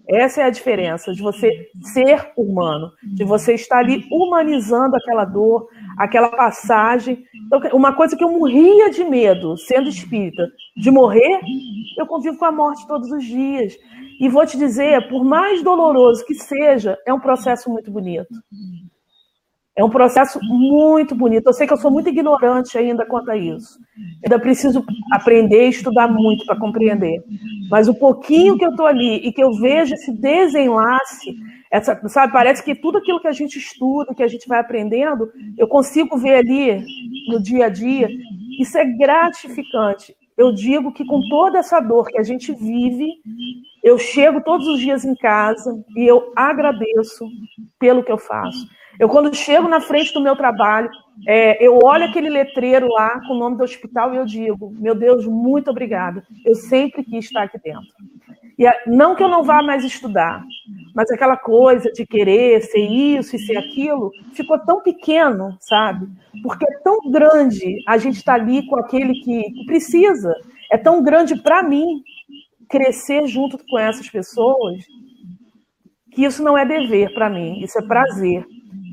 Essa é a diferença de você ser humano, de você estar ali humanizando aquela dor, aquela passagem. Então, uma coisa que eu morria de medo, sendo espírita, de morrer, eu convivo com a morte todos os dias. E vou te dizer, por mais doloroso que seja, é um processo muito bonito. É um processo muito bonito. Eu sei que eu sou muito ignorante ainda quanto a isso. Ainda preciso aprender e estudar muito para compreender. Mas o pouquinho que eu estou ali e que eu vejo esse desenlace, essa, sabe, parece que tudo aquilo que a gente estuda, que a gente vai aprendendo, eu consigo ver ali no dia a dia. Isso é gratificante. Eu digo que com toda essa dor que a gente vive, eu chego todos os dias em casa e eu agradeço pelo que eu faço. Eu, quando chego na frente do meu trabalho, é, eu olho aquele letreiro lá com o nome do hospital e eu digo: Meu Deus, muito obrigada. Eu sempre quis estar aqui dentro. E não que eu não vá mais estudar, mas aquela coisa de querer ser isso e ser aquilo ficou tão pequeno, sabe? Porque é tão grande a gente estar tá ali com aquele que precisa. É tão grande para mim crescer junto com essas pessoas que isso não é dever para mim, isso é prazer.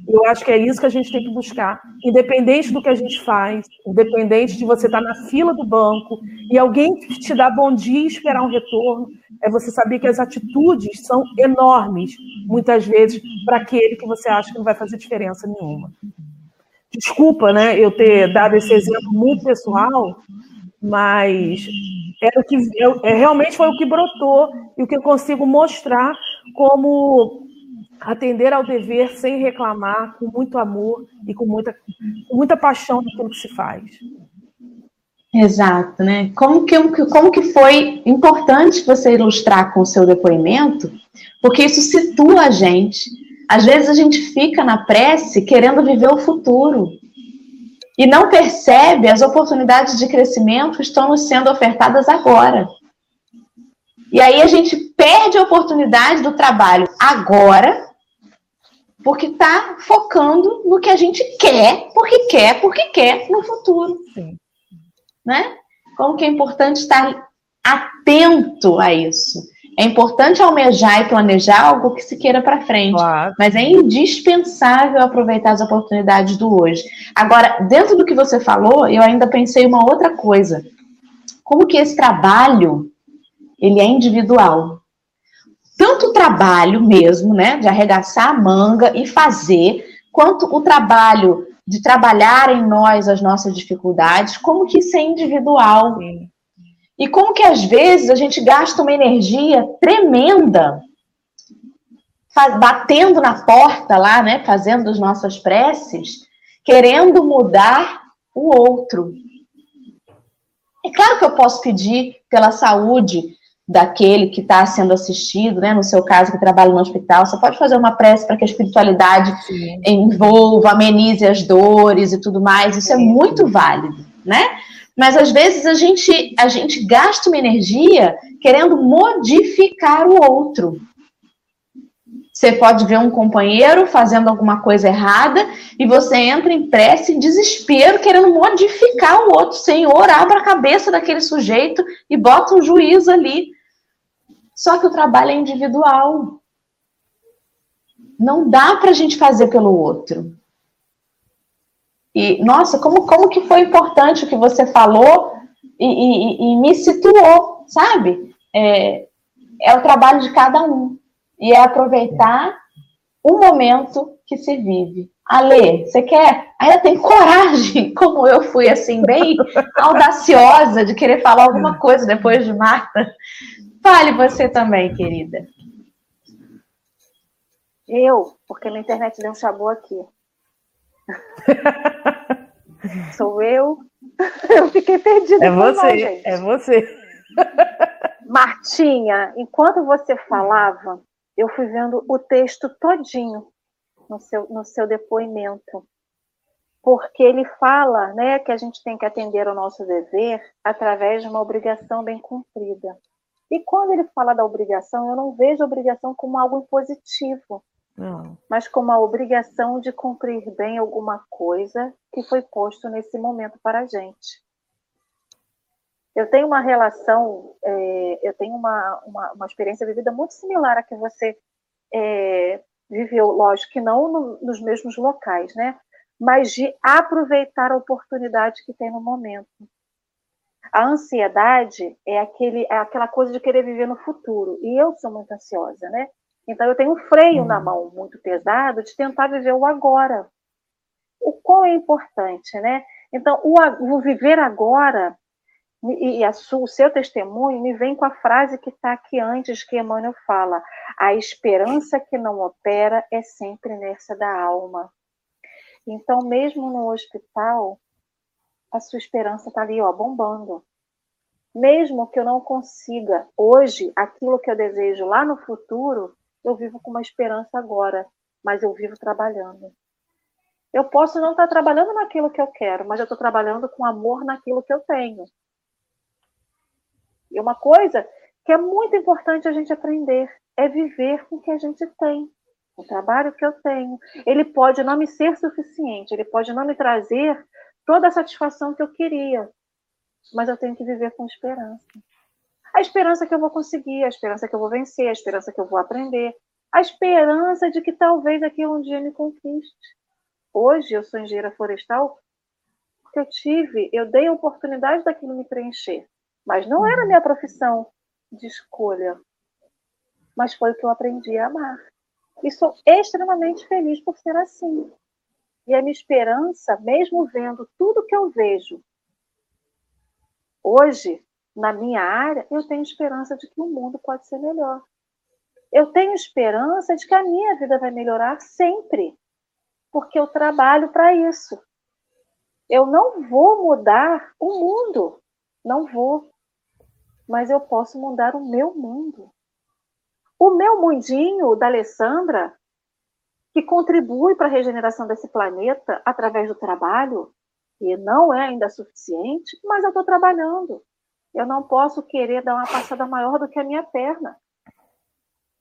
Eu acho que é isso que a gente tem que buscar, independente do que a gente faz, independente de você estar na fila do banco e alguém te dar bom dia e esperar um retorno, é você saber que as atitudes são enormes, muitas vezes, para aquele que você acha que não vai fazer diferença nenhuma. Desculpa, né, eu ter dado esse exemplo muito pessoal, mas era o que é, realmente foi o que brotou e o que eu consigo mostrar como atender ao dever sem reclamar, com muito amor e com muita, com muita paixão naquilo que se faz. Exato, né? Como que, como que foi importante você ilustrar com o seu depoimento, porque isso situa a gente. Às vezes a gente fica na prece querendo viver o futuro e não percebe as oportunidades de crescimento que estão nos sendo ofertadas agora. E aí a gente perde a oportunidade do trabalho agora, porque está focando no que a gente quer, porque quer, porque quer no futuro. Sim. Né? Como que é importante estar atento a isso. É importante almejar e planejar algo que se queira para frente, claro. mas é indispensável aproveitar as oportunidades do hoje. Agora, dentro do que você falou, eu ainda pensei uma outra coisa. Como que esse trabalho ele é individual? Tanto o trabalho mesmo, né, de arregaçar a manga e fazer, quanto o trabalho de trabalhar em nós as nossas dificuldades, como que isso é individual. Sim. E como que às vezes a gente gasta uma energia tremenda batendo na porta lá, né, fazendo as nossas preces, querendo mudar o outro. É claro que eu posso pedir pela saúde daquele que está sendo assistido, né? No seu caso, que trabalha no hospital, você pode fazer uma prece para que a espiritualidade Sim. envolva, amenize as dores e tudo mais. Isso é muito válido, né? Mas às vezes a gente, a gente gasta uma energia querendo modificar o outro. Você pode ver um companheiro fazendo alguma coisa errada e você entra em prece, em desespero, querendo modificar o outro. Senhor, abra a cabeça daquele sujeito e bota um juiz ali. Só que o trabalho é individual. Não dá para a gente fazer pelo outro. E, nossa, como, como que foi importante o que você falou e, e, e me situou, sabe? É, é o trabalho de cada um. E é aproveitar o momento que se vive. Ale, você quer? Ainda tem coragem, como eu fui assim, bem audaciosa de querer falar alguma coisa depois de Marta. Fale você também, querida. Eu, porque na internet deu um chabô aqui. Sou eu. Eu fiquei perdida. É você, é você. Martinha, enquanto você falava, eu fui vendo o texto todinho no seu, no seu depoimento. Porque ele fala né, que a gente tem que atender ao nosso dever através de uma obrigação bem cumprida. E quando ele fala da obrigação, eu não vejo a obrigação como algo impositivo, não. mas como a obrigação de cumprir bem alguma coisa que foi posto nesse momento para a gente. Eu tenho uma relação, é, eu tenho uma, uma, uma, experiência de vida muito similar à que você é, viveu, lógico que não no, nos mesmos locais, né? Mas de aproveitar a oportunidade que tem no momento. A ansiedade é, aquele, é aquela coisa de querer viver no futuro. E eu sou muito ansiosa, né? Então eu tenho um freio na mão muito pesado de tentar viver o agora. O qual é importante, né? Então, o, o viver agora e, a, o seu testemunho me vem com a frase que está aqui antes que Emmanuel fala: a esperança que não opera é sempre inércia da alma. Então, mesmo no hospital, a sua esperança está ali, ó, bombando. Mesmo que eu não consiga hoje aquilo que eu desejo lá no futuro, eu vivo com uma esperança agora, mas eu vivo trabalhando. Eu posso não estar trabalhando naquilo que eu quero, mas eu estou trabalhando com amor naquilo que eu tenho. E uma coisa que é muito importante a gente aprender é viver com o que a gente tem. O trabalho que eu tenho, ele pode não me ser suficiente, ele pode não me trazer toda a satisfação que eu queria, mas eu tenho que viver com esperança a esperança que eu vou conseguir, a esperança que eu vou vencer, a esperança que eu vou aprender, a esperança de que talvez aquilo um dia me conquiste. Hoje eu sou engenheira florestal porque eu tive, eu dei a oportunidade daquilo me preencher, mas não era minha profissão de escolha, mas foi o que eu aprendi a amar. E sou extremamente feliz por ser assim. E a minha esperança, mesmo vendo tudo que eu vejo hoje, na minha área, eu tenho esperança de que o mundo pode ser melhor. Eu tenho esperança de que a minha vida vai melhorar sempre, porque eu trabalho para isso. Eu não vou mudar o mundo, não vou, mas eu posso mudar o meu mundo. O meu mundinho da Alessandra, que contribui para a regeneração desse planeta através do trabalho, e não é ainda suficiente, mas eu estou trabalhando. Eu não posso querer dar uma passada maior do que a minha perna.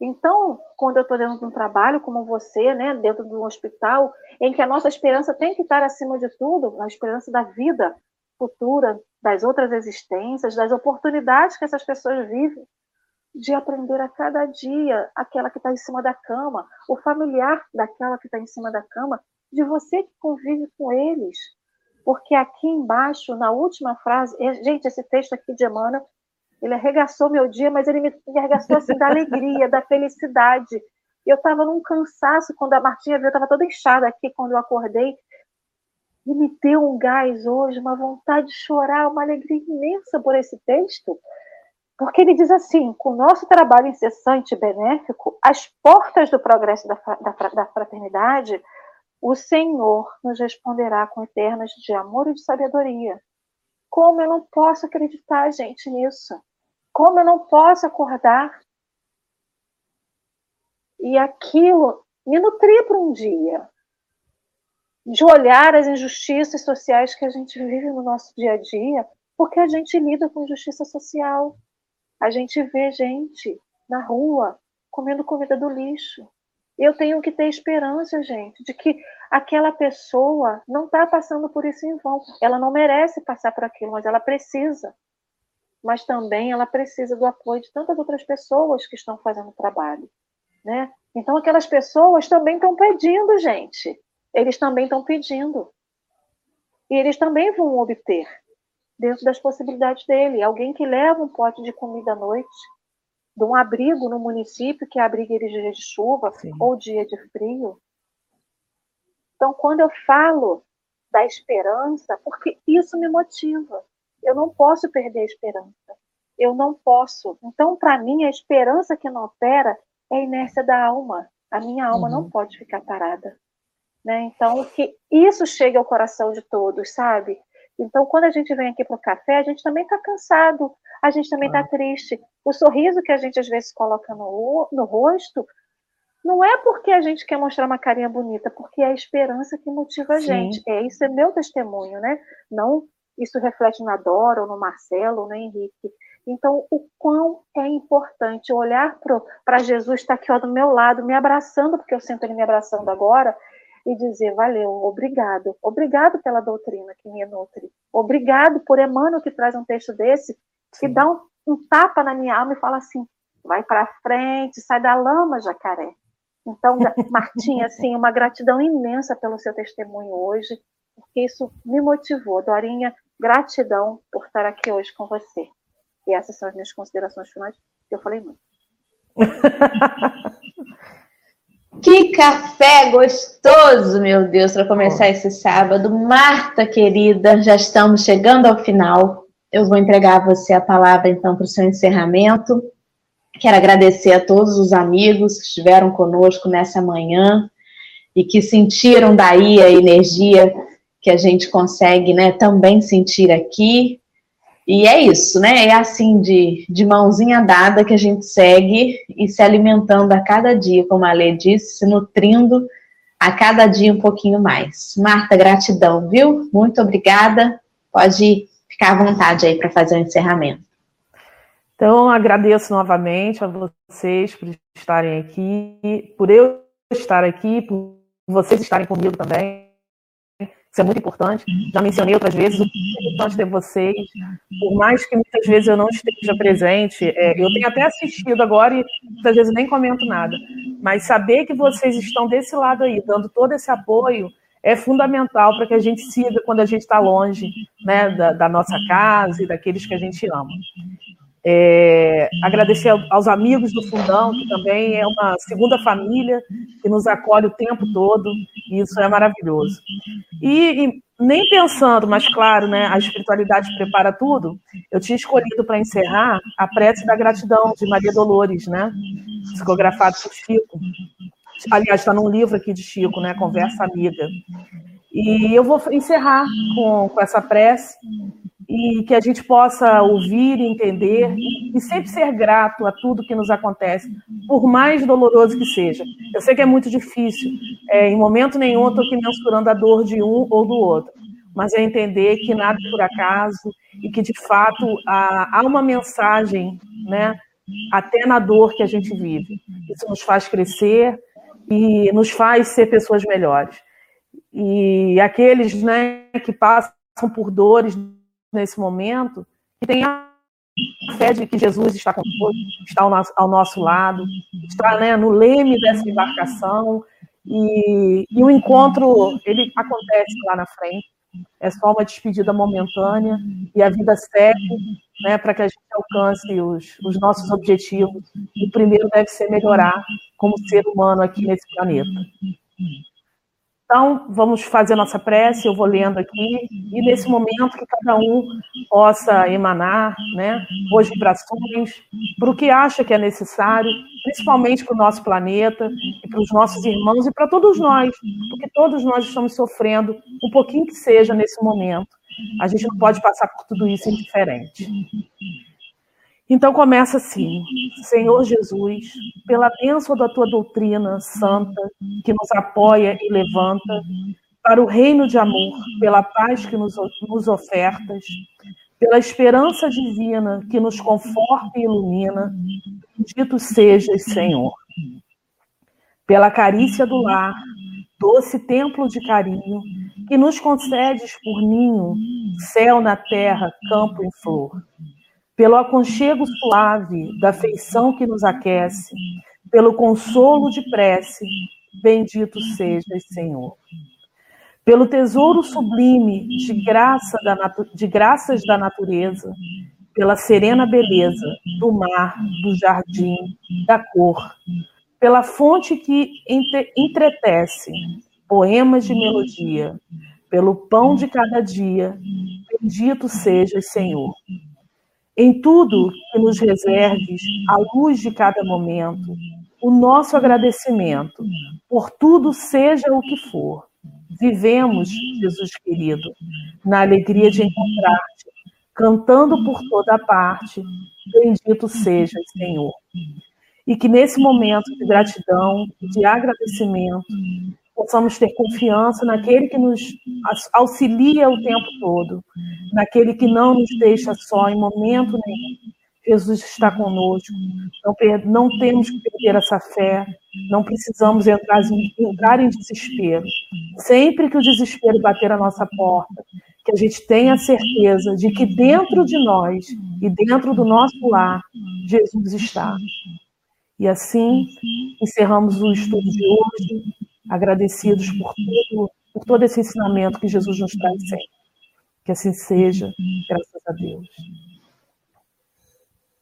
Então, quando eu estou dentro de um trabalho como você, né, dentro de um hospital, em que a nossa esperança tem que estar acima de tudo, a esperança da vida futura, das outras existências, das oportunidades que essas pessoas vivem, de aprender a cada dia aquela que está em cima da cama, o familiar daquela que está em cima da cama, de você que convive com eles. Porque aqui embaixo, na última frase, gente, esse texto aqui de Emmanuel, ele arregaçou meu dia, mas ele me arregaçou assim da alegria, da felicidade. Eu estava num cansaço quando a Martinha viu, eu estava toda inchada aqui quando eu acordei. E me deu um gás hoje, uma vontade de chorar, uma alegria imensa por esse texto. Porque ele diz assim: com o nosso trabalho incessante e benéfico, as portas do progresso da, da, da fraternidade, o Senhor nos responderá com eternas de amor e de sabedoria. Como eu não posso acreditar, gente, nisso? Como eu não posso acordar? E aquilo me nutrir para um dia de olhar as injustiças sociais que a gente vive no nosso dia a dia, porque a gente lida com injustiça social. A gente vê gente na rua comendo comida do lixo. Eu tenho que ter esperança, gente, de que aquela pessoa não está passando por isso em vão. Ela não merece passar por aquilo, mas ela precisa. Mas também ela precisa do apoio de tantas outras pessoas que estão fazendo o trabalho, né? Então aquelas pessoas também estão pedindo, gente. Eles também estão pedindo. E eles também vão obter dentro das possibilidades dele. Alguém que leva um pote de comida à noite, de um abrigo no município que abriga eles dia de chuva Sim. ou dia de frio. Então, quando eu falo da esperança, porque isso me motiva. Eu não posso perder a esperança. Eu não posso. Então, para mim, a esperança que não opera é a inércia da alma. A minha alma uhum. não pode ficar parada. Né? Então, que isso chegue ao coração de todos, sabe? Então, quando a gente vem aqui para o café, a gente também está cansado, a gente também está ah. triste. O sorriso que a gente às vezes coloca no, no rosto não é porque a gente quer mostrar uma carinha bonita, porque é a esperança que motiva a Sim. gente. É isso é meu testemunho, né? Não isso reflete na Dora, ou no Marcelo, ou no Henrique. Então, o quão é importante olhar para Jesus estar tá aqui ó, do meu lado, me abraçando, porque eu sinto ele me abraçando agora, e dizer: valeu, obrigado, obrigado pela doutrina que me nutre, obrigado por Emmanuel que traz um texto desse, que dá um, um tapa na minha alma e fala assim: vai para frente, sai da lama, jacaré. Então, Martinha, assim, uma gratidão imensa pelo seu testemunho hoje, porque isso me motivou. Dorinha, gratidão por estar aqui hoje com você. E essas são as minhas considerações finais. Eu falei muito. Que café gostoso, meu Deus, para começar esse sábado. Marta, querida, já estamos chegando ao final. Eu vou entregar a você a palavra, então, para o seu encerramento. Quero agradecer a todos os amigos que estiveram conosco nessa manhã e que sentiram daí a energia que a gente consegue né, também sentir aqui. E é isso, né? É assim de, de mãozinha dada que a gente segue e se alimentando a cada dia, como a Lê disse, se nutrindo a cada dia um pouquinho mais. Marta, gratidão, viu? Muito obrigada. Pode ficar à vontade aí para fazer o encerramento. Então, agradeço novamente a vocês por estarem aqui, por eu estar aqui, por vocês estarem comigo também. Isso é muito importante. Já mencionei outras vezes o é importante ter vocês. Por mais que muitas vezes eu não esteja presente, é, eu tenho até assistido agora e muitas vezes nem comento nada. Mas saber que vocês estão desse lado aí, dando todo esse apoio, é fundamental para que a gente siga quando a gente está longe né, da, da nossa casa e daqueles que a gente ama. É, agradecer aos amigos do Fundão, que também é uma segunda família que nos acolhe o tempo todo, e isso é maravilhoso. E, e nem pensando, mas claro, né, a espiritualidade prepara tudo, eu tinha escolhido para encerrar a prece da gratidão de Maria Dolores, né, psicografado por Chico. Aliás, está num livro aqui de Chico, né, Conversa Amiga. E eu vou encerrar com, com essa prece e que a gente possa ouvir e entender e sempre ser grato a tudo que nos acontece, por mais doloroso que seja. Eu sei que é muito difícil, é, em momento nenhum eu estou aqui mensurando a dor de um ou do outro, mas é entender que nada é por acaso e que, de fato, há, há uma mensagem, né, até na dor que a gente vive. Isso nos faz crescer e nos faz ser pessoas melhores. E aqueles né, que passam por dores nesse momento, que tenham a fé de que Jesus está conosco, está ao nosso, ao nosso lado, está né, no leme dessa embarcação, e, e o encontro ele acontece lá na frente. É só uma despedida momentânea e a vida segue né, para que a gente alcance os, os nossos objetivos. O primeiro deve ser melhorar como ser humano aqui nesse planeta. Então, vamos fazer nossa prece, eu vou lendo aqui, e nesse momento que cada um possa emanar né, boas vibrações para o que acha que é necessário, principalmente para o nosso planeta, e para os nossos irmãos e para todos nós, porque todos nós estamos sofrendo um pouquinho que seja nesse momento. A gente não pode passar por tudo isso indiferente. Então começa assim: Senhor Jesus, pela bênção da tua doutrina santa, que nos apoia e levanta, para o reino de amor, pela paz que nos, nos ofertas, pela esperança divina que nos conforta e ilumina, bendito sejas, Senhor. Pela carícia do lar, doce templo de carinho, que nos concedes por ninho, céu na terra, campo em flor pelo aconchego suave da feição que nos aquece, pelo consolo de prece, bendito sejas, Senhor. Pelo tesouro sublime de, graça da de graças da natureza, pela serena beleza do mar, do jardim, da cor, pela fonte que entretece poemas de melodia, pelo pão de cada dia, bendito sejas, Senhor. Em tudo que nos reserves, à luz de cada momento, o nosso agradecimento, por tudo seja o que for. Vivemos, Jesus querido, na alegria de encontrar-te, cantando por toda parte, bendito seja, Senhor. E que nesse momento de gratidão, de agradecimento, possamos ter confiança naquele que nos auxilia o tempo todo, naquele que não nos deixa só em momento nenhum. Jesus está conosco, não, não temos que perder essa fé, não precisamos entrar, entrar em desespero. Sempre que o desespero bater a nossa porta, que a gente tenha certeza de que dentro de nós e dentro do nosso lar, Jesus está. E assim, encerramos o estudo de hoje agradecidos por todo, por todo esse ensinamento que Jesus nos traz sempre. Que assim seja, graças a Deus.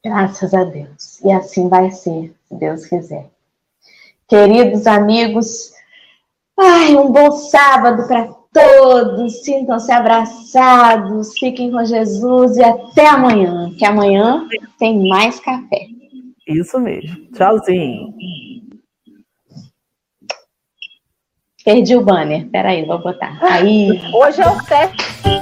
Graças a Deus. E assim vai ser, se Deus quiser. Queridos amigos, ai, um bom sábado para todos. Sintam-se abraçados, fiquem com Jesus e até amanhã, que amanhã tem mais café. Isso mesmo. Tchauzinho. Perdi o banner. Peraí, vou botar. Aí. Hoje é o teste.